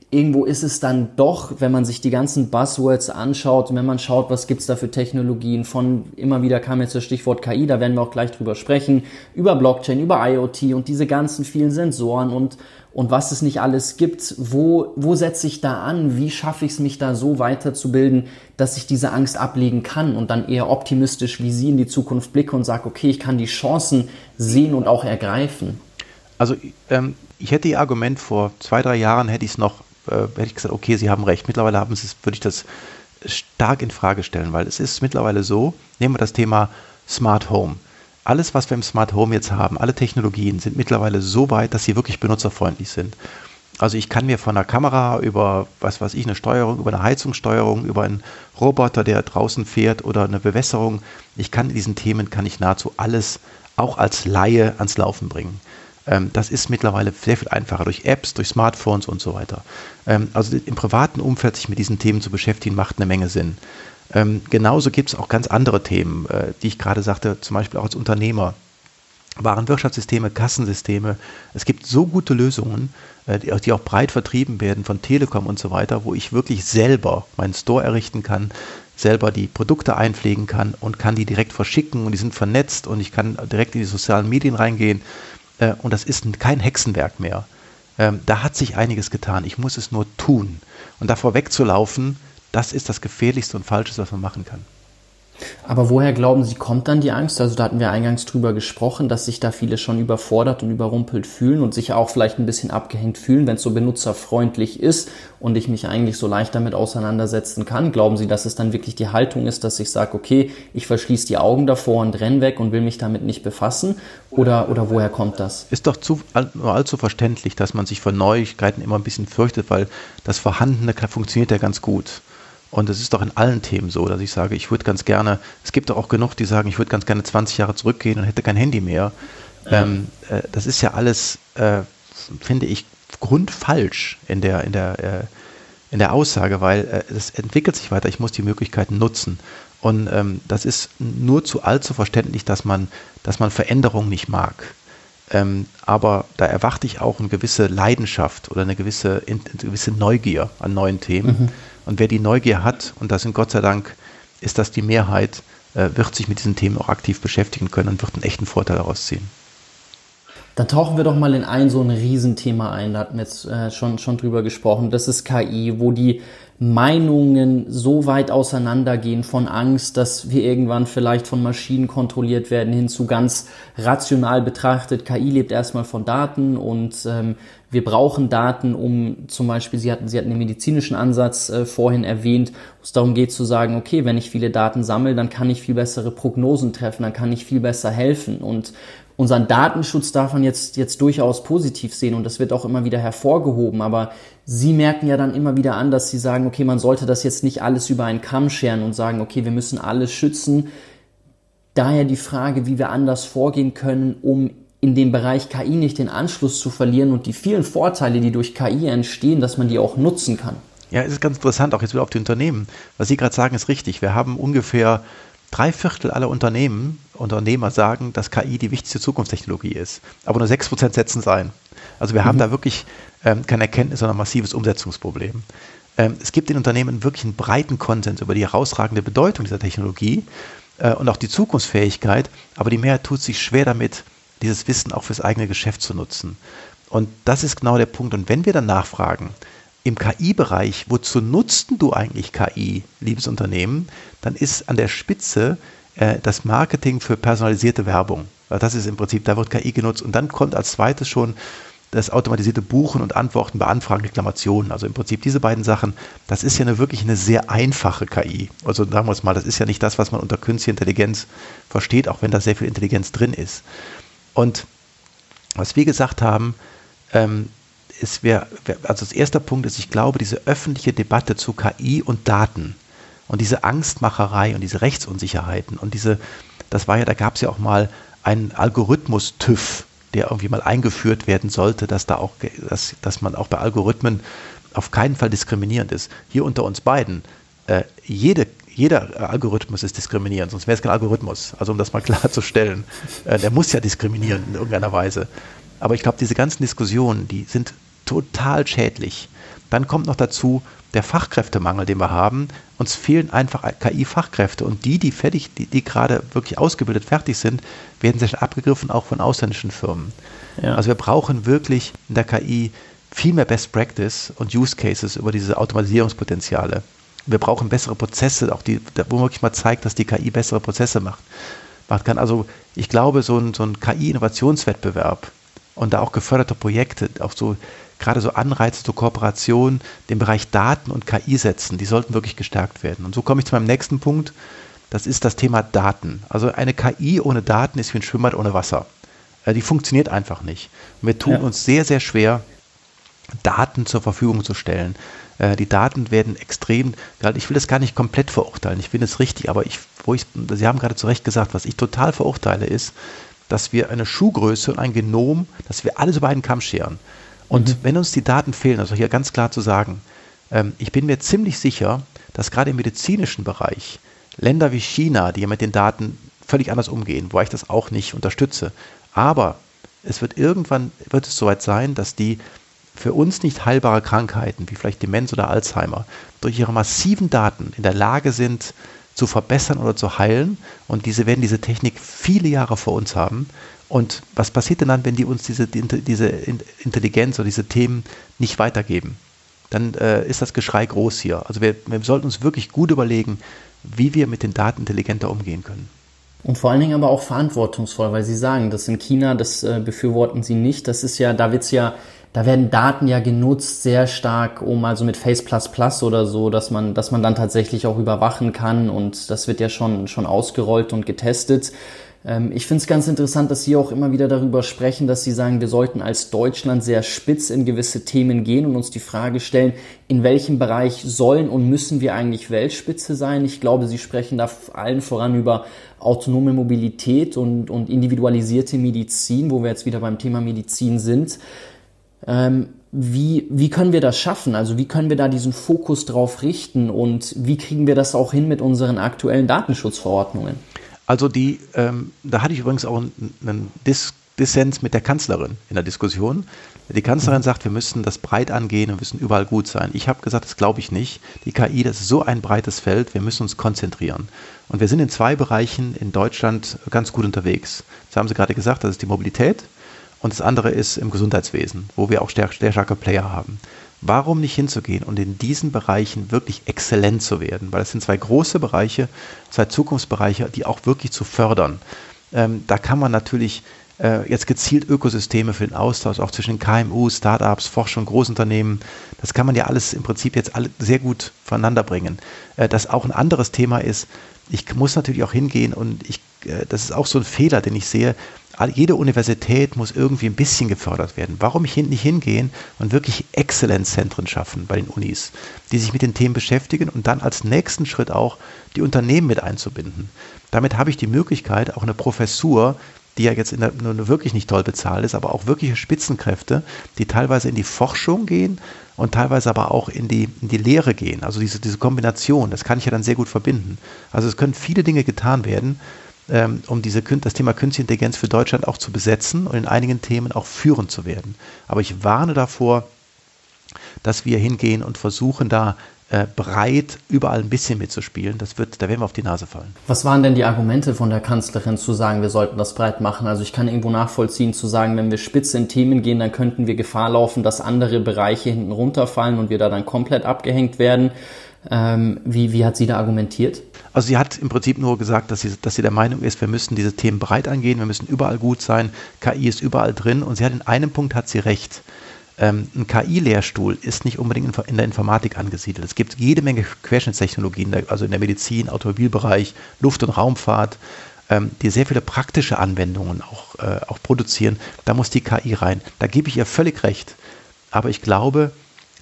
Speaker 1: irgendwo ist es dann doch, wenn man sich die ganzen Buzzwords anschaut, wenn man schaut, was gibt's da für Technologien von, immer wieder kam jetzt das Stichwort KI, da werden wir auch gleich drüber sprechen, über Blockchain, über IoT und diese ganzen vielen Sensoren und, und was es nicht alles gibt, wo, wo setze ich da an, wie schaffe ich es mich da so weiterzubilden, dass ich diese Angst ablegen kann und dann eher optimistisch wie Sie in die Zukunft blicke und sage, okay, ich kann die Chancen sehen und auch ergreifen.
Speaker 2: Also ähm, ich hätte Ihr Argument vor zwei, drei Jahren, hätte ich es noch äh, hätte ich gesagt, okay, Sie haben recht. Mittlerweile haben Sie, würde ich das stark in Frage stellen, weil es ist mittlerweile so, nehmen wir das Thema Smart Home. Alles, was wir im Smart Home jetzt haben, alle Technologien sind mittlerweile so weit, dass sie wirklich benutzerfreundlich sind. Also ich kann mir von einer Kamera über, was weiß ich, eine Steuerung, über eine Heizungssteuerung, über einen Roboter, der draußen fährt oder eine Bewässerung, ich kann in diesen Themen, kann ich nahezu alles auch als Laie ans Laufen bringen. Ähm, das ist mittlerweile sehr viel einfacher durch Apps, durch Smartphones und so weiter. Ähm, also im privaten Umfeld sich mit diesen Themen zu beschäftigen, macht eine Menge Sinn. Ähm, genauso gibt es auch ganz andere Themen, äh, die ich gerade sagte, zum Beispiel auch als Unternehmer. Warenwirtschaftssysteme, Kassensysteme. Es gibt so gute Lösungen, äh, die, die, auch breit vertrieben werden von Telekom und so weiter, wo ich wirklich selber meinen Store errichten kann, selber die Produkte einpflegen kann und kann die direkt verschicken und die sind vernetzt und ich kann direkt in die sozialen Medien reingehen äh, und das ist kein Hexenwerk mehr. Ähm, da hat sich einiges getan. Ich muss es nur tun. Und davor wegzulaufen, das ist das Gefährlichste und Falscheste, was man machen kann.
Speaker 1: Aber woher glauben Sie, kommt dann die Angst? Also da hatten wir eingangs drüber gesprochen, dass sich da viele schon überfordert und überrumpelt fühlen und sich auch vielleicht ein bisschen abgehängt fühlen, wenn es so benutzerfreundlich ist und ich mich eigentlich so leicht damit auseinandersetzen kann. Glauben Sie, dass es dann wirklich die Haltung ist, dass ich sage, okay, ich verschließe die Augen davor und renn weg und will mich damit nicht befassen? Oder, oder woher kommt das?
Speaker 2: Ist doch zu, nur allzu verständlich, dass man sich vor Neuigkeiten immer ein bisschen fürchtet, weil das Vorhandene funktioniert ja ganz gut. Und es ist doch in allen Themen so, dass ich sage, ich würde ganz gerne, es gibt doch auch genug, die sagen, ich würde ganz gerne 20 Jahre zurückgehen und hätte kein Handy mehr. Ähm, äh, das ist ja alles, äh, finde ich, grundfalsch in der, in der, äh, in der Aussage, weil es äh, entwickelt sich weiter, ich muss die Möglichkeiten nutzen. Und ähm, das ist nur zu allzu verständlich, dass man, dass man Veränderung nicht mag. Ähm, aber da erwarte ich auch eine gewisse Leidenschaft oder eine gewisse, eine gewisse Neugier an neuen Themen. Mhm. Und wer die Neugier hat, und das sind Gott sei Dank, ist das die Mehrheit, äh, wird sich mit diesen Themen auch aktiv beschäftigen können und wird einen echten Vorteil daraus ziehen.
Speaker 1: Dann tauchen wir doch mal in ein so ein Riesenthema ein, da hatten wir jetzt äh, schon, schon drüber gesprochen. Das ist KI, wo die Meinungen so weit auseinandergehen von Angst, dass wir irgendwann vielleicht von Maschinen kontrolliert werden, hin zu ganz rational betrachtet. KI lebt erstmal von Daten und ähm, wir brauchen Daten, um zum Beispiel, Sie hatten, Sie hatten den medizinischen Ansatz äh, vorhin erwähnt, wo es darum geht zu sagen, okay, wenn ich viele Daten sammle, dann kann ich viel bessere Prognosen treffen, dann kann ich viel besser helfen. Und unseren Datenschutz darf man jetzt, jetzt durchaus positiv sehen und das wird auch immer wieder hervorgehoben. Aber Sie merken ja dann immer wieder an, dass Sie sagen, okay, man sollte das jetzt nicht alles über einen Kamm scheren und sagen, okay, wir müssen alles schützen. Daher die Frage, wie wir anders vorgehen können, um in dem Bereich KI nicht den Anschluss zu verlieren und die vielen Vorteile, die durch KI entstehen, dass man die auch nutzen kann.
Speaker 2: Ja, es ist ganz interessant, auch jetzt wieder auf die Unternehmen. Was Sie gerade sagen, ist richtig. Wir haben ungefähr Drei Viertel aller Unternehmen, Unternehmer sagen, dass KI die wichtigste Zukunftstechnologie ist. Aber nur sechs Prozent setzen es ein. Also wir mhm. haben da wirklich ähm, keine Erkenntnis, sondern ein massives Umsetzungsproblem. Ähm, es gibt in Unternehmen wirklich einen breiten Konsens über die herausragende Bedeutung dieser Technologie äh, und auch die Zukunftsfähigkeit, aber die Mehrheit tut sich schwer damit, dieses Wissen auch fürs eigene Geschäft zu nutzen. Und das ist genau der Punkt. Und wenn wir dann nachfragen, im KI-Bereich, wozu nutzt du eigentlich KI, liebes Unternehmen, dann ist an der Spitze äh, das Marketing für personalisierte Werbung. Das ist im Prinzip, da wird KI genutzt und dann kommt als zweites schon das automatisierte Buchen und Antworten bei Anfragen, Reklamationen. Also im Prinzip diese beiden Sachen, das ist ja eine, wirklich eine sehr einfache KI. Also sagen wir es mal, das ist ja nicht das, was man unter künstlicher Intelligenz versteht, auch wenn da sehr viel Intelligenz drin ist. Und was wir gesagt haben, ähm, ist, wär, also das erste Punkt ist, ich glaube, diese öffentliche Debatte zu KI und Daten Und diese Angstmacherei und diese Rechtsunsicherheiten und diese, das war ja, da gab es ja auch mal einen Algorithmus-TÜV, der irgendwie mal eingeführt werden sollte, dass da auch, dass, dass man auch bei Algorithmen auf keinen Fall diskriminierend ist. Hier unter uns beiden, äh, jede, jeder Algorithmus ist diskriminierend, sonst wäre es kein Algorithmus. Also um das mal klarzustellen, äh, der muss ja diskriminieren in irgendeiner Weise. Aber ich glaube, diese ganzen Diskussionen, die sind total schädlich. Dann kommt noch dazu der Fachkräftemangel, den wir haben. Uns fehlen einfach KI-Fachkräfte und die, die fertig, die, die gerade wirklich ausgebildet fertig sind, werden sehr schnell abgegriffen, auch von ausländischen Firmen. Ja. Also wir brauchen wirklich in der KI viel mehr Best Practice und Use Cases über diese Automatisierungspotenziale. Wir brauchen bessere Prozesse, auch die, wo man wirklich mal zeigt, dass die KI bessere Prozesse macht, macht kann. Also ich glaube, so ein, so ein KI-Innovationswettbewerb und da auch geförderte Projekte, auch so gerade so Anreize zur Kooperation, den Bereich Daten und KI setzen, die sollten wirklich gestärkt werden. Und so komme ich zu meinem nächsten Punkt. Das ist das Thema Daten. Also eine KI ohne Daten ist wie ein Schwimmbad ohne Wasser. Äh, die funktioniert einfach nicht. Wir tun ja. uns sehr, sehr schwer, Daten zur Verfügung zu stellen. Äh, die Daten werden extrem, ich will das gar nicht komplett verurteilen, ich finde es richtig, aber ich, wo ich, Sie haben gerade zu Recht gesagt, was ich total verurteile, ist, dass wir eine Schuhgröße und ein Genom, dass wir alles über einen Kamm scheren. Und mhm. wenn uns die Daten fehlen, also hier ganz klar zu sagen, ähm, ich bin mir ziemlich sicher, dass gerade im medizinischen Bereich Länder wie China, die ja mit den Daten völlig anders umgehen, wo ich das auch nicht unterstütze, aber es wird irgendwann, wird es soweit sein, dass die für uns nicht heilbare Krankheiten, wie vielleicht Demenz oder Alzheimer, durch ihre massiven Daten in der Lage sind, zu verbessern oder zu heilen. Und diese werden diese Technik viele Jahre vor uns haben. Und was passiert denn dann, wenn die uns diese, diese Intelligenz oder diese Themen nicht weitergeben? Dann äh, ist das Geschrei groß hier. Also wir, wir sollten uns wirklich gut überlegen, wie wir mit den Daten intelligenter umgehen können.
Speaker 1: Und vor allen Dingen aber auch verantwortungsvoll, weil Sie sagen, das in China, das äh, befürworten Sie nicht. Das ist ja, da wird es ja da werden Daten ja genutzt sehr stark, um also mit Face oder so, dass man, dass man dann tatsächlich auch überwachen kann und das wird ja schon, schon ausgerollt und getestet. Ähm, ich finde es ganz interessant, dass Sie auch immer wieder darüber sprechen, dass Sie sagen, wir sollten als Deutschland sehr spitz in gewisse Themen gehen und uns die Frage stellen, in welchem Bereich sollen und müssen wir eigentlich Weltspitze sein? Ich glaube, Sie sprechen da allen voran über autonome Mobilität und, und individualisierte Medizin, wo wir jetzt wieder beim Thema Medizin sind. Ähm, wie, wie können wir das schaffen? Also wie können wir da diesen Fokus drauf richten und wie kriegen wir das auch hin mit unseren aktuellen Datenschutzverordnungen?
Speaker 2: Also die, ähm, da hatte ich übrigens auch einen Dis Dissens mit der Kanzlerin in der Diskussion. Die Kanzlerin sagt, wir müssen das breit angehen und müssen überall gut sein. Ich habe gesagt, das glaube ich nicht. Die KI, das ist so ein breites Feld, wir müssen uns konzentrieren. Und wir sind in zwei Bereichen in Deutschland ganz gut unterwegs. Das haben Sie gerade gesagt, das ist die Mobilität und das andere ist im Gesundheitswesen, wo wir auch sehr, sehr starke Player haben. Warum nicht hinzugehen und in diesen Bereichen wirklich exzellent zu werden? Weil das sind zwei große Bereiche, zwei Zukunftsbereiche, die auch wirklich zu fördern. Ähm, da kann man natürlich äh, jetzt gezielt Ökosysteme für den Austausch auch zwischen KMU, Startups, Forschung, Großunternehmen, das kann man ja alles im Prinzip jetzt alle sehr gut voneinander bringen. Äh, das auch ein anderes Thema ist, ich muss natürlich auch hingehen und ich, äh, das ist auch so ein Fehler, den ich sehe, jede Universität muss irgendwie ein bisschen gefördert werden. Warum nicht hingehen und wirklich Exzellenzzentren schaffen bei den Unis, die sich mit den Themen beschäftigen und dann als nächsten Schritt auch die Unternehmen mit einzubinden. Damit habe ich die Möglichkeit, auch eine Professur, die ja jetzt der, nur wirklich nicht toll bezahlt ist, aber auch wirkliche Spitzenkräfte, die teilweise in die Forschung gehen und teilweise aber auch in die, in die Lehre gehen. Also diese, diese Kombination, das kann ich ja dann sehr gut verbinden. Also es können viele Dinge getan werden, ähm, um diese, das Thema Künstliche Intelligenz für Deutschland auch zu besetzen und in einigen Themen auch führend zu werden. Aber ich warne davor, dass wir hingehen und versuchen, da äh, breit überall ein bisschen mitzuspielen. Das wird, da werden wir auf die Nase fallen.
Speaker 1: Was waren denn die Argumente von der Kanzlerin zu sagen, wir sollten das breit machen? Also ich kann irgendwo nachvollziehen zu sagen, wenn wir spitze in Themen gehen, dann könnten wir Gefahr laufen, dass andere Bereiche hinten runterfallen und wir da dann komplett abgehängt werden. Ähm, wie, wie hat sie da argumentiert?
Speaker 2: Also sie hat im Prinzip nur gesagt, dass sie, dass sie der Meinung ist, wir müssen diese Themen breit angehen, wir müssen überall gut sein, KI ist überall drin und sie hat in einem Punkt hat sie recht. Ähm, ein KI-Lehrstuhl ist nicht unbedingt in, der Informatik angesiedelt. Es gibt jede Menge Querschnittstechnologien, also in der Medizin, Automobilbereich, Luft- und Raumfahrt, ähm, die sehr viele praktische Anwendungen auch, äh, auch produzieren. Da muss die KI rein. Da gebe ich ihr völlig recht. Aber ich glaube,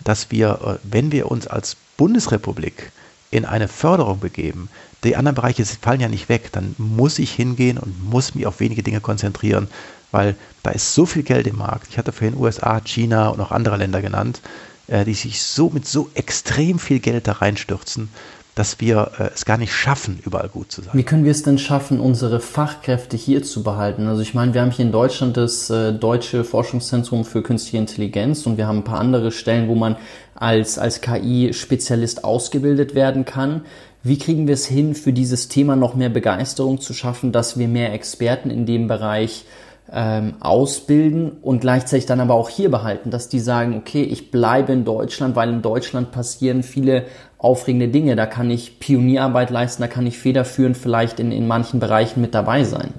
Speaker 2: dass wir, äh, wenn wir uns als Bundesrepublik in eine Förderung begeben, die anderen Bereiche fallen ja nicht weg, dann muss ich hingehen und muss mich auf wenige Dinge konzentrieren, weil da ist so viel Geld im Markt. Ich hatte vorhin USA, China und auch andere Länder genannt, äh, die sich so mit so extrem viel Geld da reinstürzen dass wir äh, es gar nicht schaffen, überall gut zu sein.
Speaker 1: Wie können wir es denn schaffen, unsere Fachkräfte hier zu behalten? Also ich meine, wir haben hier in Deutschland das äh, Deutsche Forschungszentrum für Künstliche Intelligenz und wir haben ein paar andere Stellen, wo man als, als KI-Spezialist ausgebildet werden kann. Wie kriegen wir es hin, für dieses Thema noch mehr Begeisterung zu schaffen, dass wir mehr Experten in dem Bereich ähm, ausbilden und gleichzeitig dann aber auch hier behalten, dass die sagen, okay, ich bleibe in Deutschland, weil in Deutschland passieren viele aufregende Dinge, da kann ich Pionierarbeit leisten, da kann ich federführend vielleicht in, in manchen Bereichen mit dabei sein.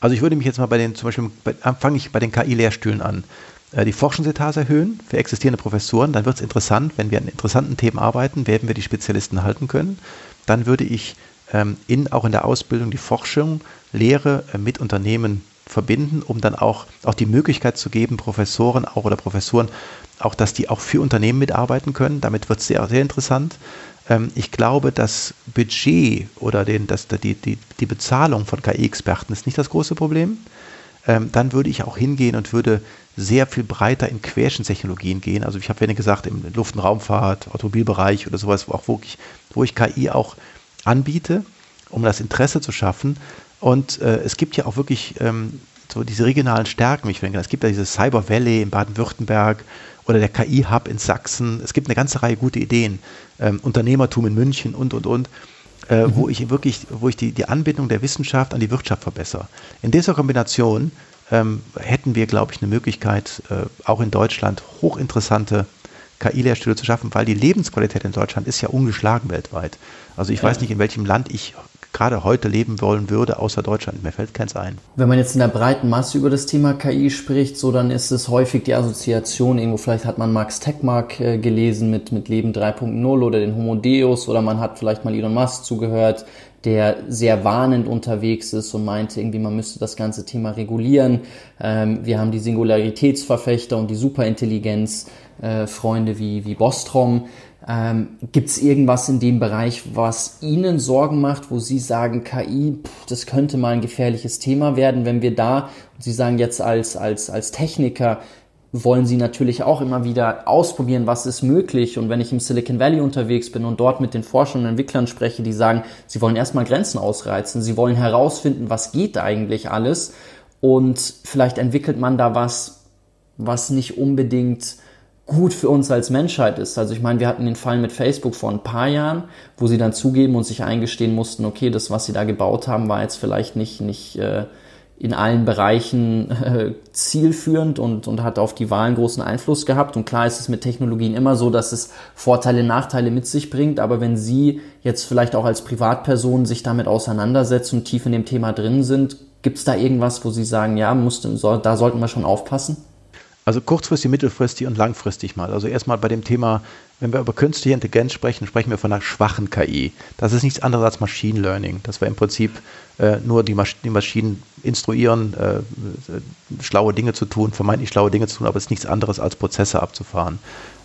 Speaker 2: Also ich würde mich jetzt mal bei den, zum Beispiel, fange ich bei den KI-Lehrstühlen an. Äh, die Forschungsetats erhöhen für existierende Professoren, dann wird es interessant, wenn wir an interessanten Themen arbeiten, werden wir die Spezialisten halten können. Dann würde ich ähm, in, auch in der Ausbildung die Forschung, Lehre äh, mit Unternehmen verbinden, um dann auch, auch die Möglichkeit zu geben, Professoren auch oder Professuren, auch dass die auch für Unternehmen mitarbeiten können. Damit wird es sehr, sehr interessant. Ähm, ich glaube, das Budget oder den, das, die, die, die Bezahlung von KI-Experten ist nicht das große Problem. Ähm, dann würde ich auch hingehen und würde sehr viel breiter in Querschnittstechnologien gehen. Also ich habe ja gesagt, im Luft- und Raumfahrt, Automobilbereich oder sowas, wo, auch wirklich, wo ich KI auch anbiete, um das Interesse zu schaffen. Und äh, es gibt ja auch wirklich ähm, so diese regionalen Stärken. Ich denke, es gibt ja dieses Cyber Valley in Baden-Württemberg oder der KI-Hub in Sachsen. Es gibt eine ganze Reihe gute Ideen. Ähm, Unternehmertum in München und, und, und. Äh, mhm. wo ich wirklich, wo ich die, die Anbindung der Wissenschaft an die Wirtschaft verbessere. In dieser Kombination ähm, hätten wir, glaube ich, eine Möglichkeit, äh, auch in Deutschland hochinteressante KI-Lehrstühle zu schaffen, weil die Lebensqualität in Deutschland ist ja ungeschlagen weltweit. Also ich ja. weiß nicht, in welchem Land ich gerade heute leben wollen würde, außer Deutschland. Mir fällt keins ein.
Speaker 1: Wenn man jetzt in der breiten Masse über das Thema KI spricht, so dann ist es häufig die Assoziation, irgendwo vielleicht hat man Max Techmark äh, gelesen mit, mit Leben 3.0 oder den Homo Deus oder man hat vielleicht mal Elon Musk zugehört, der sehr warnend unterwegs ist und meinte irgendwie, man müsste das ganze Thema regulieren. Ähm, wir haben die Singularitätsverfechter und die Superintelligenz, äh, Freunde wie, wie Bostrom. Ähm, Gibt es irgendwas in dem Bereich, was Ihnen Sorgen macht, wo Sie sagen, KI, pff, das könnte mal ein gefährliches Thema werden, wenn wir da, Sie sagen jetzt als, als, als Techniker, wollen Sie natürlich auch immer wieder ausprobieren, was ist möglich. Und wenn ich im Silicon Valley unterwegs bin und dort mit den Forschern und Entwicklern spreche, die sagen, sie wollen erstmal Grenzen ausreizen, sie wollen herausfinden, was geht eigentlich alles. Und vielleicht entwickelt man da was, was nicht unbedingt gut für uns als Menschheit ist. Also ich meine, wir hatten den Fall mit Facebook vor ein paar Jahren, wo sie dann zugeben und sich eingestehen mussten, okay, das, was sie da gebaut haben, war jetzt vielleicht nicht, nicht äh, in allen Bereichen äh, zielführend und, und hat auf die Wahlen großen Einfluss gehabt. Und klar ist es mit Technologien immer so, dass es Vorteile, Nachteile mit sich bringt. Aber wenn Sie jetzt vielleicht auch als Privatperson sich damit auseinandersetzen und tief in dem Thema drin sind, gibt es da irgendwas, wo Sie sagen, ja, musste, so, da sollten wir schon aufpassen?
Speaker 2: Also kurzfristig, mittelfristig und langfristig mal. Also erstmal bei dem Thema, wenn wir über künstliche Intelligenz sprechen, sprechen wir von einer schwachen KI. Das ist nichts anderes als Machine Learning. Das wir im Prinzip äh, nur die, Masch die, Maschinen instruieren, äh, schlaue Dinge zu tun, vermeintlich schlaue Dinge zu tun, aber es ist nichts anderes als Prozesse abzufahren.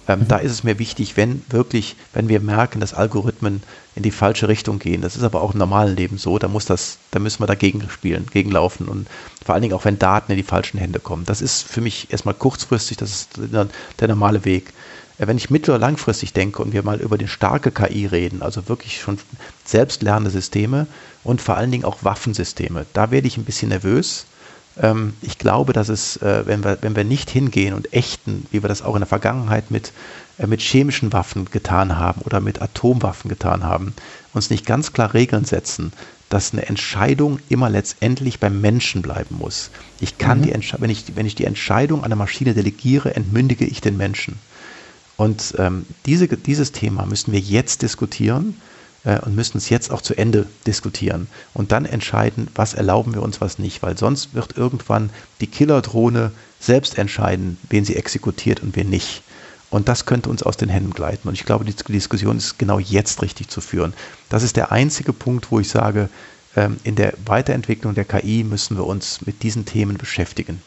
Speaker 2: Ähm, mhm. Da ist es mir wichtig, wenn wirklich, wenn wir merken, dass Algorithmen in die falsche Richtung gehen, das ist aber auch im normalen Leben so, da muss das, da müssen wir dagegen spielen, gegenlaufen und vor allen Dingen auch, wenn Daten in die falschen Hände kommen. Das ist für mich erstmal kurzfristig, das ist der, der normale Weg. Äh, wenn ich mittel- oder langfristig denke und wir mal über die starke KI reden, also wirklich schon selbstlernende Systeme und vor allen Dingen auch Waffensysteme, da werde ich ein bisschen nervös, ich glaube, dass es, äh, wenn, wir, wenn wir nicht hingehen und echten, wie wir das auch in der Vergangenheit mit, äh, mit chemischen Waffen getan haben oder mit Atomwaffen getan haben, uns nicht ganz klar Regeln setzen, dass eine Entscheidung immer letztendlich beim Menschen bleiben muss. Ich kann mhm. die wenn ich, wenn ich die Entscheidung an eine Maschine delegiere, entmündige ich den Menschen. Und ähm, diese, dieses Thema müssen wir jetzt diskutieren äh, und müssen es jetzt auch zu Ende diskutieren und dann entscheiden, was erlauben wir uns, was nicht, weil sonst wird irgendwann die Killerdrohne selbst entscheiden, wen sie exekutiert und wen nicht. Und das könnte uns aus den Händen gleiten. Und ich glaube, die Diskussion ist genau jetzt richtig zu führen. Das ist der einzige Punkt, wo ich sage, ähm, in der Weiterentwicklung der KI müssen wir uns mit diesen Themen beschäftigen.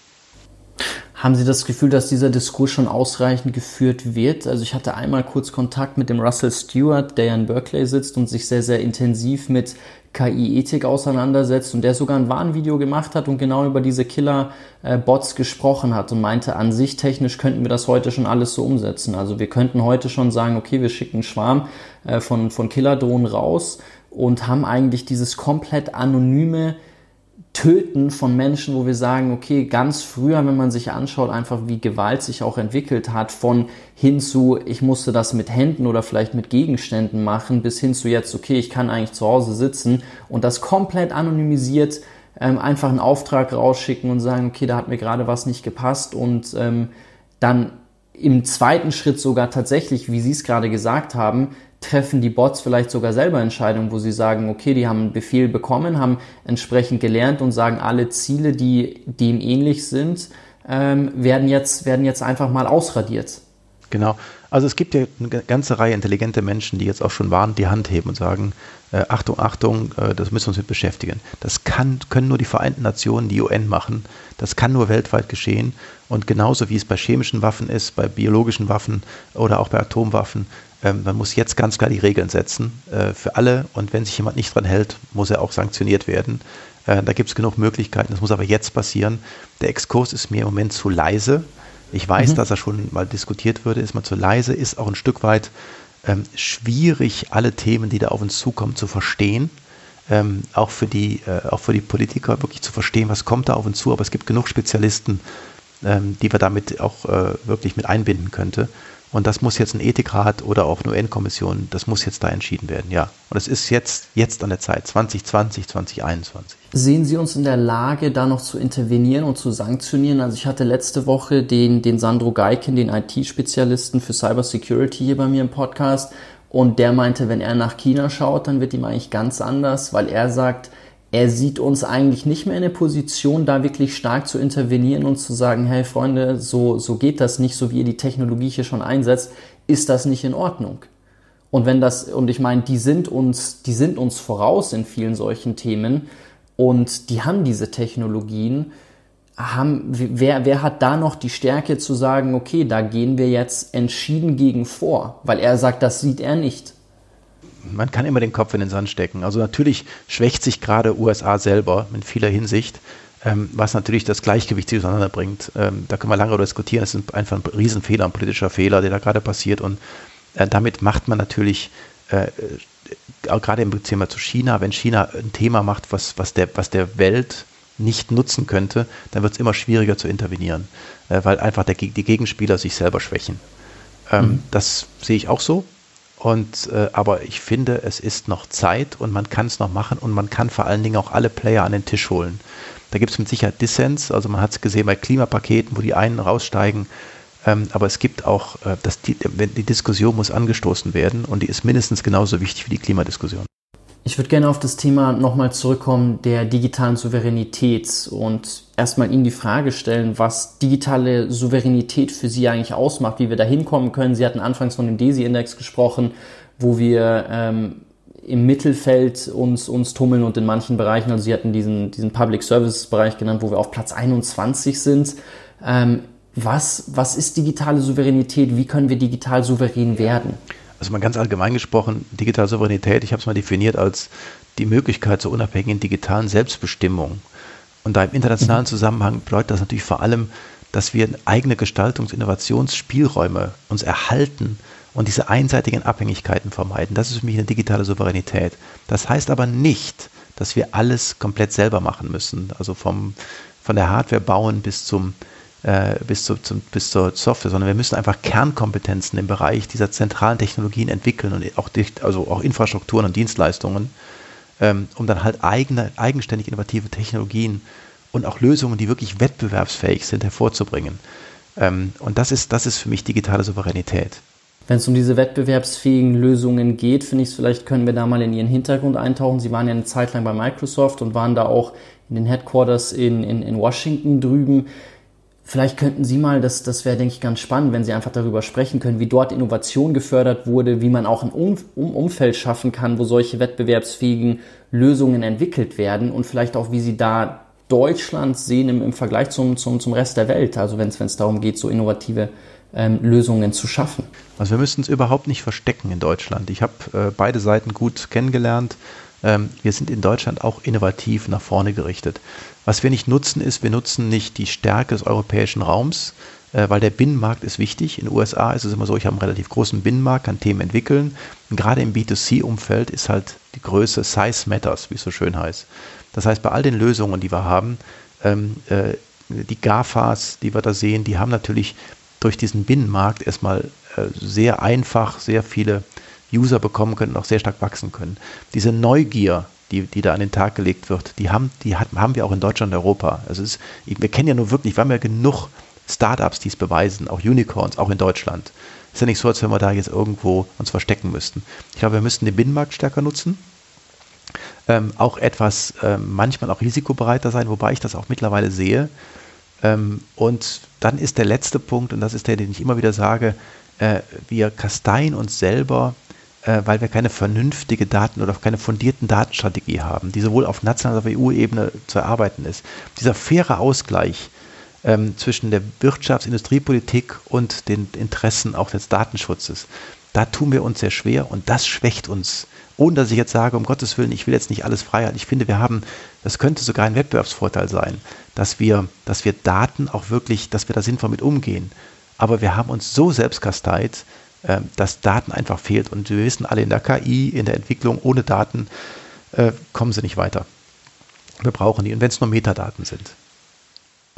Speaker 1: Haben Sie das Gefühl, dass dieser Diskurs schon ausreichend geführt wird? Also ich hatte einmal kurz Kontakt mit dem Russell Stewart, der ja in Berkeley sitzt und sich sehr, sehr intensiv mit KI-Ethik auseinandersetzt und der sogar ein Warnvideo gemacht hat und genau über diese Killer-Bots gesprochen hat und meinte, an sich technisch könnten wir das heute schon alles so umsetzen. Also wir könnten heute schon sagen, okay, wir schicken einen Schwarm äh, von, von Killerdrohnen raus und haben eigentlich dieses komplett anonyme Töten von Menschen, wo wir sagen, okay, ganz früher, wenn man sich anschaut, einfach wie Gewalt sich auch entwickelt hat, von hin zu, ich musste das mit Händen oder vielleicht mit Gegenständen machen, bis hin zu jetzt, okay, ich kann eigentlich zu Hause sitzen und das komplett anonymisiert ähm, einfach einen Auftrag rausschicken und sagen, okay, da hat mir gerade was nicht gepasst und ähm, dann im zweiten Schritt sogar tatsächlich, wie Sie es gerade gesagt haben, treffen die Bots vielleicht sogar selber Entscheidungen, wo sie sagen, okay, die haben einen Befehl bekommen, haben entsprechend gelernt und sagen, alle Ziele, die dem ähnlich sind, ähm, werden, jetzt, werden jetzt einfach mal ausradiert.
Speaker 2: Genau. Also es gibt ja eine ganze Reihe intelligente Menschen, die jetzt auch schon warnend die Hand heben und sagen, äh, Achtung, Achtung, äh, das müssen wir uns mit beschäftigen. Das kann, können nur die Vereinten Nationen, die UN machen. Das kann nur weltweit geschehen. Und genauso wie es bei chemischen Waffen ist, bei biologischen Waffen oder auch bei Atomwaffen, ähm, man muss jetzt ganz klar die Regeln setzen äh, für alle und wenn sich jemand nicht dran hält, muss er auch sanktioniert werden. Äh, da gibt es genug Möglichkeiten, das muss aber jetzt passieren. Der Exkurs ist mir im Moment zu leise. Ich weiß, mhm. dass er schon mal diskutiert würde, ist mal zu leise, ist auch ein Stück weit ähm, schwierig, alle Themen, die da auf uns zukommen, zu verstehen. Ähm, auch, für die, äh, auch für die Politiker wirklich zu verstehen, was kommt da auf uns zu. Aber es gibt genug Spezialisten, ähm, die wir damit auch äh, wirklich mit einbinden könnte. Und das muss jetzt ein Ethikrat oder auch eine UN-Kommission, das muss jetzt da entschieden werden, ja. Und es ist jetzt, jetzt an der Zeit, 2020, 2021.
Speaker 1: Sehen Sie uns in der Lage, da noch zu intervenieren und zu sanktionieren? Also ich hatte letzte Woche den, den Sandro Geiken, den IT-Spezialisten für Cybersecurity hier bei mir im Podcast. Und der meinte, wenn er nach China schaut, dann wird ihm eigentlich ganz anders, weil er sagt, er sieht uns eigentlich nicht mehr in der Position, da wirklich stark zu intervenieren und zu sagen, hey Freunde, so, so geht das nicht, so wie ihr die Technologie hier schon einsetzt, ist das nicht in Ordnung. Und wenn das, und ich meine, die sind uns, die sind uns voraus in vielen solchen Themen und die haben diese Technologien. Haben, wer, wer hat da noch die Stärke zu sagen, okay, da gehen wir jetzt entschieden gegen vor? Weil er sagt, das sieht er nicht
Speaker 2: man kann immer den Kopf in den Sand stecken. Also natürlich schwächt sich gerade USA selber in vieler Hinsicht, ähm, was natürlich das Gleichgewicht auseinanderbringt. Ähm, da können wir lange diskutieren. Es ist einfach ein Riesenfehler, ein politischer Fehler, der da gerade passiert. Und äh, damit macht man natürlich äh, auch gerade im Thema zu China, wenn China ein Thema macht, was, was, der, was der Welt nicht nutzen könnte, dann wird es immer schwieriger zu intervenieren, äh, weil einfach der, die Gegenspieler sich selber schwächen. Ähm, mhm. Das sehe ich auch so. Und, äh, aber ich finde, es ist noch Zeit und man kann es noch machen und man kann vor allen Dingen auch alle Player an den Tisch holen. Da gibt es mit Sicherheit Dissens, also man hat es gesehen bei Klimapaketen, wo die einen raussteigen, ähm, aber es gibt auch, äh, dass die, die Diskussion muss angestoßen werden und die ist mindestens genauso wichtig wie die Klimadiskussion.
Speaker 1: Ich würde gerne auf das Thema nochmal zurückkommen der digitalen Souveränität und erstmal Ihnen die Frage stellen, was digitale Souveränität für Sie eigentlich ausmacht, wie wir da hinkommen können. Sie hatten anfangs von dem DESI-Index gesprochen, wo wir ähm, im Mittelfeld uns, uns tummeln und in manchen Bereichen, also Sie hatten diesen, diesen Public Services-Bereich genannt, wo wir auf Platz 21 sind. Ähm, was, was ist digitale Souveränität? Wie können wir digital souverän werden?
Speaker 2: Also mal ganz allgemein gesprochen, digitale Souveränität, ich habe es mal definiert als die Möglichkeit zur unabhängigen digitalen Selbstbestimmung. Und da im internationalen mhm. Zusammenhang bedeutet das natürlich vor allem, dass wir eigene Gestaltungs-, Innovationsspielräume uns erhalten und diese einseitigen Abhängigkeiten vermeiden. Das ist für mich eine digitale Souveränität. Das heißt aber nicht, dass wir alles komplett selber machen müssen. Also vom, von der Hardware bauen bis zum äh, bis, zu, zum, bis zur Software, sondern wir müssen einfach Kernkompetenzen im Bereich dieser zentralen Technologien entwickeln und auch, also auch Infrastrukturen und Dienstleistungen, ähm, um dann halt eigene, eigenständig innovative Technologien und auch Lösungen, die wirklich wettbewerbsfähig sind, hervorzubringen. Ähm, und das ist, das ist für mich digitale Souveränität.
Speaker 1: Wenn es um diese wettbewerbsfähigen Lösungen geht, finde ich, vielleicht können wir da mal in Ihren Hintergrund eintauchen. Sie waren ja eine Zeit lang bei Microsoft und waren da auch in den Headquarters in, in, in Washington drüben. Vielleicht könnten Sie mal, das, das wäre, denke ich, ganz spannend, wenn Sie einfach darüber sprechen können, wie dort Innovation gefördert wurde, wie man auch ein um um Umfeld schaffen kann, wo solche wettbewerbsfähigen Lösungen entwickelt werden und vielleicht auch, wie Sie da Deutschland sehen im, im Vergleich zum, zum, zum Rest der Welt? Also wenn es darum geht, so innovative ähm, Lösungen zu schaffen.
Speaker 2: Also wir müssen es überhaupt nicht verstecken in Deutschland. Ich habe äh, beide Seiten gut kennengelernt. Ähm, wir sind in Deutschland auch innovativ nach vorne gerichtet. Was wir nicht nutzen, ist, wir nutzen nicht die Stärke des europäischen Raums, äh, weil der Binnenmarkt ist wichtig. In den USA ist es immer so, ich habe einen relativ großen Binnenmarkt, kann Themen entwickeln. Und gerade im B2C-Umfeld ist halt die Größe Size Matters, wie es so schön heißt. Das heißt, bei all den Lösungen, die wir haben, ähm, äh, die GAFAs, die wir da sehen, die haben natürlich durch diesen Binnenmarkt erstmal äh, sehr einfach sehr viele User bekommen können und auch sehr stark wachsen können. Diese Neugier, die, die da an den Tag gelegt wird, die haben, die hat, haben wir auch in Deutschland und Europa. Also ist, wir kennen ja nur wirklich, wir haben ja genug Startups, die es beweisen, auch Unicorns, auch in Deutschland. Ist ja nicht so, als wenn wir da jetzt irgendwo uns verstecken müssten. Ich glaube, wir müssten den Binnenmarkt stärker nutzen. Ähm, auch etwas, ähm, manchmal auch risikobereiter sein, wobei ich das auch mittlerweile sehe. Ähm, und dann ist der letzte Punkt, und das ist der, den ich immer wieder sage, äh, wir kasteien uns selber, äh, weil wir keine vernünftige Daten oder keine fundierten Datenstrategie haben, die sowohl auf nationaler als auch EU-Ebene zu erarbeiten ist. Dieser faire Ausgleich ähm, zwischen der Wirtschafts-, Industriepolitik und den Interessen auch des Datenschutzes, da tun wir uns sehr schwer und das schwächt uns. Ohne dass ich jetzt sage, um Gottes Willen, ich will jetzt nicht alles frei halten. Ich finde, wir haben, das könnte sogar ein Wettbewerbsvorteil sein, dass wir, dass wir Daten auch wirklich, dass wir da sinnvoll mit umgehen. Aber wir haben uns so selbst kasteit, äh, dass Daten einfach fehlt. Und wir wissen alle in der KI, in der Entwicklung, ohne Daten äh, kommen sie nicht weiter. Wir brauchen die. Und wenn es nur Metadaten sind.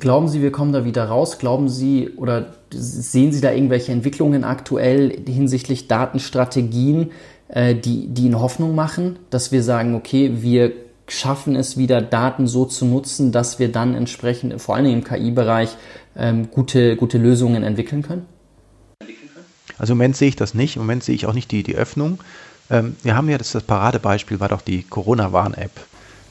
Speaker 1: Glauben Sie, wir kommen da wieder raus? Glauben Sie oder sehen Sie da irgendwelche Entwicklungen aktuell hinsichtlich Datenstrategien, äh, die, die Ihnen Hoffnung machen, dass wir sagen, okay, wir schaffen es wieder, Daten so zu nutzen, dass wir dann entsprechend, vor allem im KI-Bereich, ähm, gute, gute Lösungen entwickeln können?
Speaker 2: Also im Moment sehe ich das nicht. Im Moment sehe ich auch nicht die, die Öffnung. Ähm, wir haben ja das, das Paradebeispiel, war doch die Corona-Warn-App.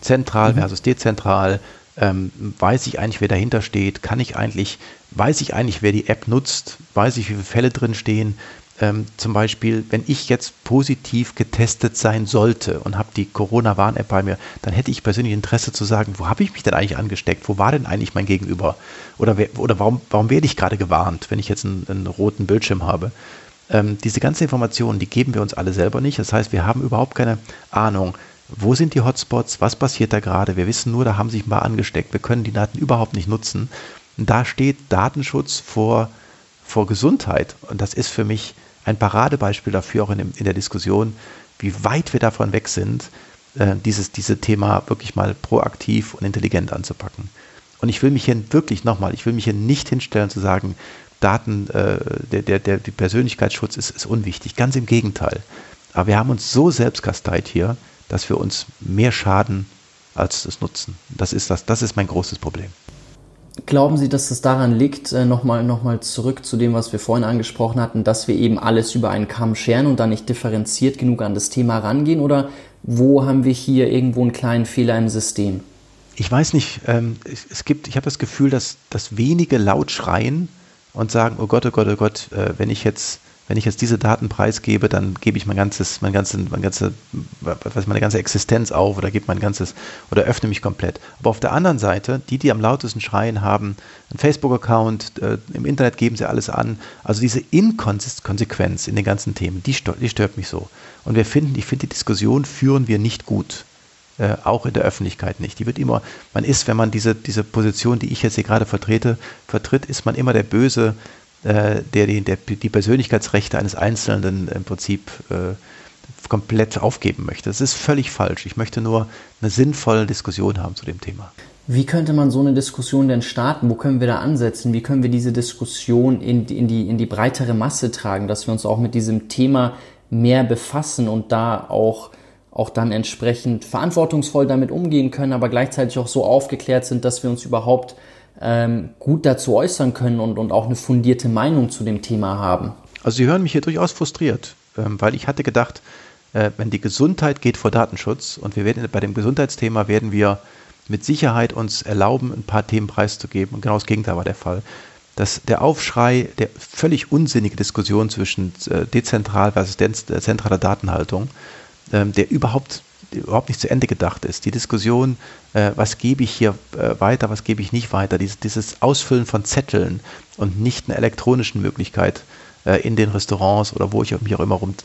Speaker 2: Zentral mhm. versus dezentral. Ähm, weiß ich eigentlich, wer dahinter steht? Kann ich eigentlich, weiß ich eigentlich, wer die App nutzt? Weiß ich, wie viele Fälle drin stehen? Ähm, zum Beispiel, wenn ich jetzt positiv getestet sein sollte und habe die Corona-Warn-App bei mir, dann hätte ich persönlich Interesse zu sagen, wo habe ich mich denn eigentlich angesteckt? Wo war denn eigentlich mein Gegenüber? Oder, wer, oder warum, warum werde ich gerade gewarnt, wenn ich jetzt einen, einen roten Bildschirm habe? Ähm, diese ganzen Informationen, die geben wir uns alle selber nicht. Das heißt, wir haben überhaupt keine Ahnung, wo sind die Hotspots, was passiert da gerade. Wir wissen nur, da haben sich ein paar angesteckt. Wir können die Daten überhaupt nicht nutzen. Und da steht Datenschutz vor, vor Gesundheit. Und das ist für mich ein Paradebeispiel dafür, auch in, dem, in der Diskussion, wie weit wir davon weg sind, äh, dieses, diese Thema wirklich mal proaktiv und intelligent anzupacken. Und ich will mich hier wirklich nochmal, ich will mich hier nicht hinstellen zu sagen, Daten, äh, der, der, der der Persönlichkeitsschutz ist, ist unwichtig. Ganz im Gegenteil. Aber wir haben uns so selbstkasteit hier, dass wir uns mehr schaden als das nutzen. Das ist das, das ist mein großes Problem.
Speaker 1: Glauben Sie, dass es daran liegt, äh, nochmal noch mal zurück zu dem, was wir vorhin angesprochen hatten, dass wir eben alles über einen Kamm scheren und dann nicht differenziert genug an das Thema rangehen? Oder wo haben wir hier irgendwo einen kleinen Fehler im System?
Speaker 2: Ich weiß nicht. Ähm, es, gibt, ich habe das Gefühl, dass, dass wenige laut schreien und sagen, oh Gott, oh Gott, oh Gott, äh, wenn ich jetzt wenn ich jetzt diese Daten preisgebe, dann gebe ich mein ganzes, mein ganzes, mein ganze, was meine ganze Existenz auf oder gebe mein ganzes oder öffne mich komplett. Aber auf der anderen Seite, die, die am lautesten schreien, haben einen Facebook-Account, äh, im Internet geben sie alles an. Also diese Inkonsequenz in den ganzen Themen, die stört, die stört mich so. Und wir finden, ich finde, die Diskussion führen wir nicht gut. Äh, auch in der Öffentlichkeit nicht. Die wird immer, man ist, wenn man diese, diese Position, die ich jetzt hier gerade vertrete, vertritt, ist man immer der böse, der, die, der die Persönlichkeitsrechte eines Einzelnen im Prinzip äh, komplett aufgeben möchte. Das ist völlig falsch. Ich möchte nur eine sinnvolle Diskussion haben zu dem Thema.
Speaker 1: Wie könnte man so eine Diskussion denn starten? Wo können wir da ansetzen? Wie können wir diese Diskussion in, in, die, in die breitere Masse tragen, dass wir uns auch mit diesem Thema mehr befassen und da auch, auch dann entsprechend verantwortungsvoll damit umgehen können, aber gleichzeitig auch so aufgeklärt sind, dass wir uns überhaupt ähm, gut dazu äußern können und, und auch eine fundierte Meinung zu dem Thema haben.
Speaker 2: Also Sie hören mich hier durchaus frustriert, ähm, weil ich hatte gedacht, äh, wenn die Gesundheit geht vor Datenschutz und wir werden bei dem Gesundheitsthema werden wir mit Sicherheit uns erlauben, ein paar Themen preiszugeben und genau das Gegenteil war der Fall. Dass der Aufschrei, der völlig unsinnige Diskussion zwischen äh, dezentral versus äh, zentraler Datenhaltung, ähm, der überhaupt überhaupt nicht zu Ende gedacht ist. Die Diskussion, äh, was gebe ich hier äh, weiter, was gebe ich nicht weiter, dieses, dieses Ausfüllen von Zetteln und nicht einer elektronischen Möglichkeit äh, in den Restaurants oder wo ich mich auch immer rum,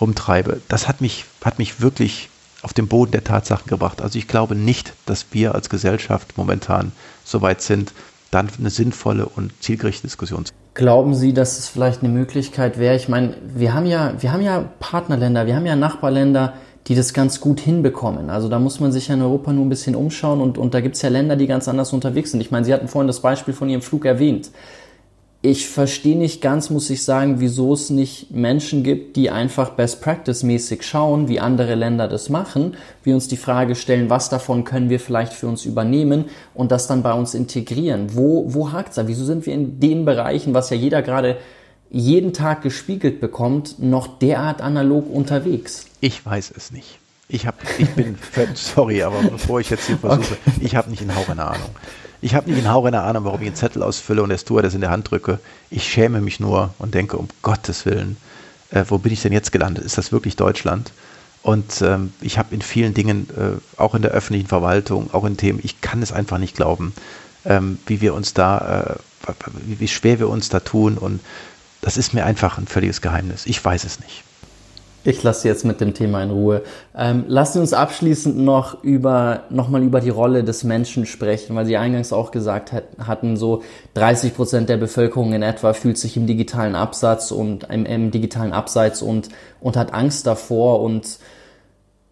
Speaker 2: rumtreibe, das hat mich, hat mich wirklich auf den Boden der Tatsachen gebracht. Also ich glaube nicht, dass wir als Gesellschaft momentan so weit sind, dann eine sinnvolle und zielgerichtete Diskussion zu
Speaker 1: Glauben Sie, dass es vielleicht eine Möglichkeit wäre? Ich meine, wir haben ja, wir haben ja Partnerländer, wir haben ja Nachbarländer, die das ganz gut hinbekommen. Also da muss man sich ja in Europa nur ein bisschen umschauen und, und da gibt es ja Länder, die ganz anders unterwegs sind. Ich meine, Sie hatten vorhin das Beispiel von Ihrem Flug erwähnt ich verstehe nicht ganz, muss ich sagen, wieso es nicht Menschen gibt, die einfach Best Practice mäßig schauen, wie andere Länder das machen, wir uns die Frage stellen, was davon können wir vielleicht für uns übernehmen und das dann bei uns integrieren. Wo, wo es da? Wieso sind wir in den Bereichen, was ja jeder gerade jeden Tag gespiegelt bekommt, noch derart analog unterwegs?
Speaker 2: Ich weiß es nicht. Ich, hab, ich bin, sorry, aber bevor ich jetzt hier versuche, okay. ich habe nicht in Hauch eine Ahnung. Ich habe nicht in Hauch eine Ahnung, warum ich einen Zettel ausfülle und der Steward das in der Hand drücke. Ich schäme mich nur und denke, um Gottes Willen, äh, wo bin ich denn jetzt gelandet? Ist das wirklich Deutschland? Und ähm, ich habe in vielen Dingen, äh, auch in der öffentlichen Verwaltung, auch in Themen, ich kann es einfach nicht glauben, ähm, wie wir uns da, äh, wie schwer wir uns da tun. Und das ist mir einfach ein völliges Geheimnis. Ich weiß es nicht.
Speaker 1: Ich lasse jetzt mit dem Thema in Ruhe. Ähm, lassen Sie uns abschließend noch über, nochmal über die Rolle des Menschen sprechen, weil Sie eingangs auch gesagt hat, hatten, so 30 Prozent der Bevölkerung in etwa fühlt sich im digitalen Absatz und im, im digitalen Abseits und, und hat Angst davor und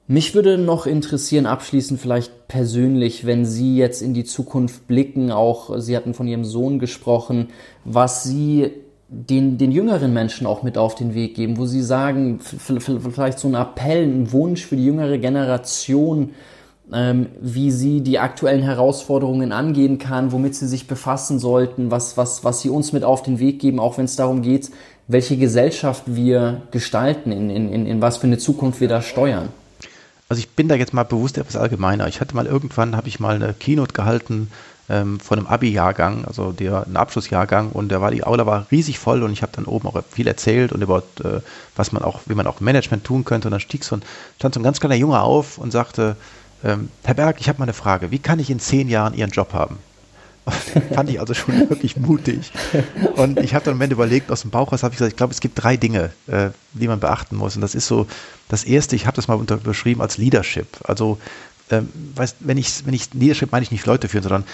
Speaker 1: mich würde noch interessieren, abschließend vielleicht persönlich, wenn Sie jetzt in die Zukunft blicken, auch Sie hatten von Ihrem Sohn gesprochen, was Sie den, den jüngeren Menschen auch mit auf den Weg geben, wo sie sagen, vielleicht so ein Appell, ein Wunsch für die jüngere Generation, ähm, wie sie die aktuellen Herausforderungen angehen kann, womit sie sich befassen sollten, was, was, was sie uns mit auf den Weg geben, auch wenn es darum geht, welche Gesellschaft wir gestalten, in, in, in, in was für eine Zukunft wir da steuern.
Speaker 2: Also ich bin da jetzt mal bewusst etwas allgemeiner. Ich hatte mal irgendwann, habe ich mal eine Keynote gehalten ähm, von einem Abi-Jahrgang, also der, ein Abschlussjahrgang und der war, die Aula war riesig voll und ich habe dann oben auch viel erzählt und über äh, was man auch, wie man auch Management tun könnte und dann stieg so ein, stand so ein ganz kleiner Junge auf und sagte, ähm, Herr Berg, ich habe mal eine Frage, wie kann ich in zehn Jahren Ihren Job haben? fand ich also schon wirklich mutig. Und ich habe dann am Ende überlegt, aus dem Bauch raus habe ich gesagt, ich glaube, es gibt drei Dinge, äh, die man beachten muss. Und das ist so, das erste, ich habe das mal unter, beschrieben als Leadership. Also ähm, weißt, wenn ich, wenn ich Leadership meine ich nicht Leute führen, sondern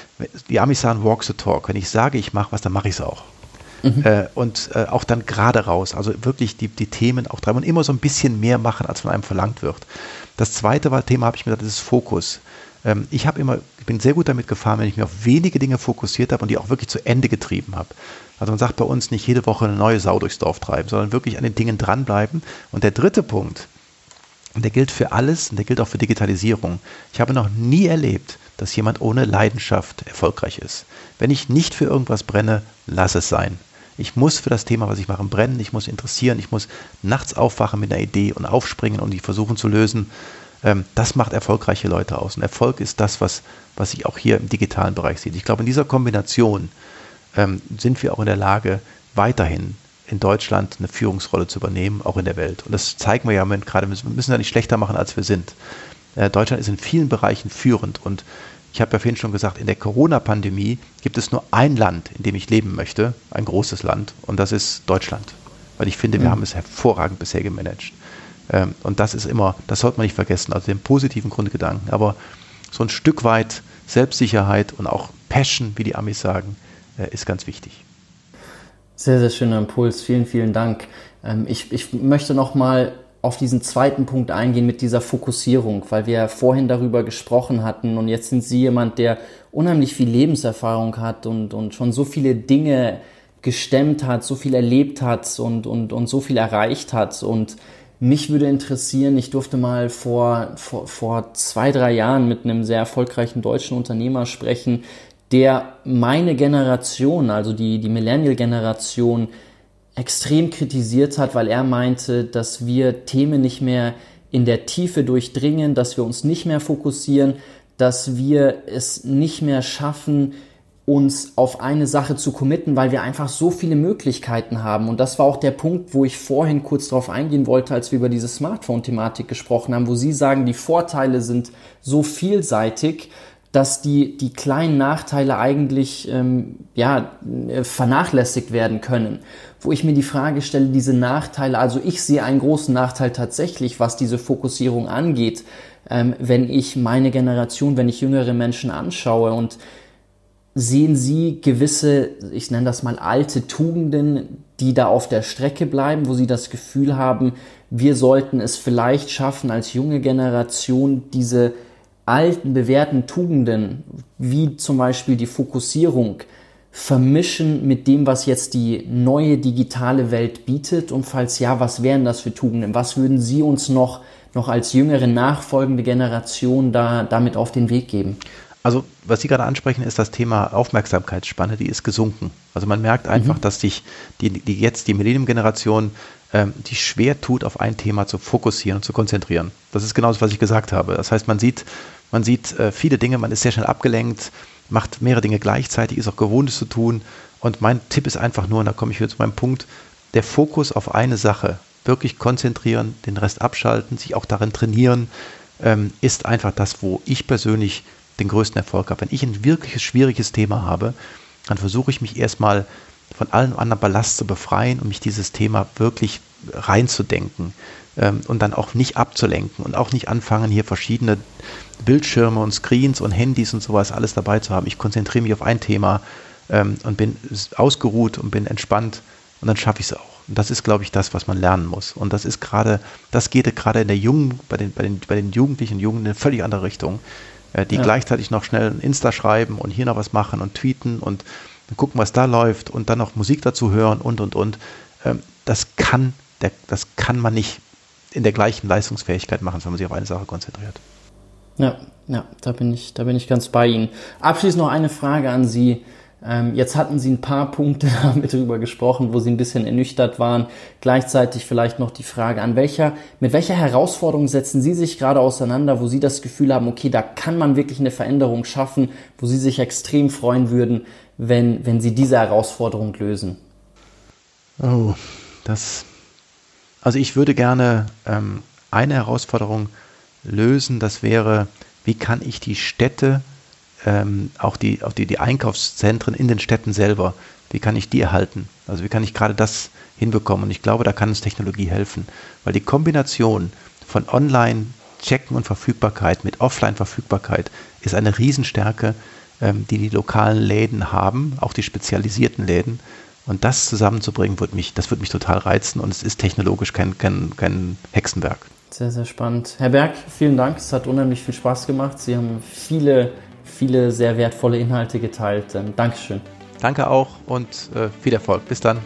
Speaker 2: die Amis sagen walk the talk. Wenn ich sage, ich mache was, dann mache ich es auch. Mhm. Äh, und äh, auch dann gerade raus, also wirklich die, die Themen auch treiben und immer so ein bisschen mehr machen, als von einem verlangt wird. Das zweite war, Thema habe ich mir gesagt, das ist Fokus. Ähm, ich habe immer, ich bin sehr gut damit gefahren, wenn ich mir auf wenige Dinge fokussiert habe und die auch wirklich zu Ende getrieben habe. Also man sagt bei uns nicht jede Woche eine neue Sau durchs Dorf treiben, sondern wirklich an den Dingen dranbleiben. Und der dritte Punkt, und der gilt für alles und der gilt auch für Digitalisierung. Ich habe noch nie erlebt, dass jemand ohne Leidenschaft erfolgreich ist. Wenn ich nicht für irgendwas brenne, lass es sein. Ich muss für das Thema, was ich mache, brennen, ich muss interessieren, ich muss nachts aufwachen mit einer Idee und aufspringen und die versuchen zu lösen. Ähm, das macht erfolgreiche Leute aus. Und Erfolg ist das, was, was sich auch hier im digitalen Bereich sieht. Ich glaube, in dieser Kombination ähm, sind wir auch in der Lage, weiterhin in Deutschland eine Führungsrolle zu übernehmen, auch in der Welt. Und das zeigen wir ja gerade, wir müssen ja nicht schlechter machen, als wir sind. Äh, Deutschland ist in vielen Bereichen führend und ich habe ja vorhin schon gesagt, in der Corona-Pandemie gibt es nur ein Land, in dem ich leben möchte, ein großes Land, und das ist Deutschland. Weil ich finde, wir mhm. haben es hervorragend bisher gemanagt. Ähm, und das ist immer, das sollte man nicht vergessen, also den positiven Grundgedanken. Aber so ein Stück weit Selbstsicherheit und auch Passion, wie die Amis sagen, äh, ist ganz wichtig.
Speaker 1: Sehr, sehr schöner Impuls. Vielen, vielen Dank. Ähm, ich, ich möchte nochmal auf diesen zweiten Punkt eingehen mit dieser Fokussierung, weil wir vorhin darüber gesprochen hatten und jetzt sind Sie jemand, der unheimlich viel Lebenserfahrung hat und, und schon so viele Dinge gestemmt hat, so viel erlebt hat und, und, und so viel erreicht hat und mich würde interessieren, ich durfte mal vor, vor, vor zwei, drei Jahren mit einem sehr erfolgreichen deutschen Unternehmer sprechen, der meine Generation, also die, die Millennial-Generation, extrem kritisiert hat, weil er meinte, dass wir Themen nicht mehr in der Tiefe durchdringen, dass wir uns nicht mehr fokussieren, dass wir es nicht mehr schaffen, uns auf eine Sache zu committen, weil wir einfach so viele Möglichkeiten haben. Und das war auch der Punkt, wo ich vorhin kurz darauf eingehen wollte, als wir über diese Smartphone-Thematik gesprochen haben, wo Sie sagen, die Vorteile sind so vielseitig, dass die, die kleinen Nachteile eigentlich ähm, ja, äh, vernachlässigt werden können. Wo ich mir die Frage stelle, diese Nachteile, also ich sehe einen großen Nachteil tatsächlich, was diese Fokussierung angeht, ähm, wenn ich meine Generation, wenn ich jüngere Menschen anschaue und sehen Sie gewisse, ich nenne das mal alte Tugenden, die da auf der Strecke bleiben, wo Sie das Gefühl haben, wir sollten es vielleicht schaffen, als junge Generation diese alten, bewährten Tugenden, wie zum Beispiel die Fokussierung, vermischen mit dem, was jetzt die neue digitale Welt bietet? Und falls ja, was wären das für Tugenden? Was würden Sie uns noch, noch als jüngere, nachfolgende Generation da, damit auf den Weg geben?
Speaker 2: Also, was Sie gerade ansprechen, ist das Thema Aufmerksamkeitsspanne, die ist gesunken. Also man merkt einfach, mhm. dass sich die, die jetzt die Millennium-Generation ähm, die schwer tut, auf ein Thema zu fokussieren und zu konzentrieren. Das ist genau das, was ich gesagt habe. Das heißt, man sieht, man sieht äh, viele Dinge, man ist sehr schnell abgelenkt, macht mehrere Dinge gleichzeitig, ist auch gewohnt, es zu tun. Und mein Tipp ist einfach nur, und da komme ich wieder zu meinem Punkt, der Fokus auf eine Sache, wirklich konzentrieren, den Rest abschalten, sich auch darin trainieren, ähm, ist einfach das, wo ich persönlich den größten Erfolg habe. Wenn ich ein wirkliches schwieriges Thema habe, dann versuche ich mich erstmal von allem anderen Ballast zu befreien und mich dieses Thema wirklich reinzudenken ähm, und dann auch nicht abzulenken und auch nicht anfangen, hier verschiedene Bildschirme und Screens und Handys und sowas alles dabei zu haben. Ich konzentriere mich auf ein Thema ähm, und bin ausgeruht und bin entspannt und dann schaffe ich es auch. Und das ist, glaube ich, das, was man lernen muss. Und das ist gerade, das geht gerade in der Jungen, bei den, bei den, bei den Jugendlichen und Jungen in eine völlig andere Richtung, äh, die ja. gleichzeitig noch schnell ein Insta schreiben und hier noch was machen und tweeten und gucken, was da läuft und dann noch Musik dazu hören und und und. Ähm, das kann, das kann man nicht in der gleichen Leistungsfähigkeit machen, wenn man sich auf eine Sache konzentriert.
Speaker 1: Ja, ja, da bin ich, da bin ich ganz bei Ihnen. Abschließend noch eine Frage an Sie. Ähm, jetzt hatten Sie ein paar Punkte damit drüber gesprochen, wo Sie ein bisschen ernüchtert waren. Gleichzeitig vielleicht noch die Frage, an welcher, mit welcher Herausforderung setzen Sie sich gerade auseinander, wo Sie das Gefühl haben, okay, da kann man wirklich eine Veränderung schaffen, wo Sie sich extrem freuen würden, wenn, wenn Sie diese Herausforderung lösen?
Speaker 2: Oh, das. Also ich würde gerne ähm, eine Herausforderung lösen, das wäre, wie kann ich die Städte, ähm, auch, die, auch die, die Einkaufszentren in den Städten selber, wie kann ich die erhalten? Also wie kann ich gerade das hinbekommen? Und ich glaube, da kann uns Technologie helfen, weil die Kombination von Online, Checken und Verfügbarkeit mit Offline-Verfügbarkeit ist eine Riesenstärke, ähm, die die lokalen Läden haben, auch die spezialisierten Läden. Und das zusammenzubringen, wird mich, das würde mich total reizen und es ist technologisch kein, kein, kein Hexenwerk.
Speaker 1: Sehr, sehr spannend. Herr Berg, vielen Dank. Es hat unheimlich viel Spaß gemacht. Sie haben viele, viele sehr wertvolle Inhalte geteilt. Ähm, Dankeschön.
Speaker 2: Danke auch und äh, viel Erfolg. Bis dann.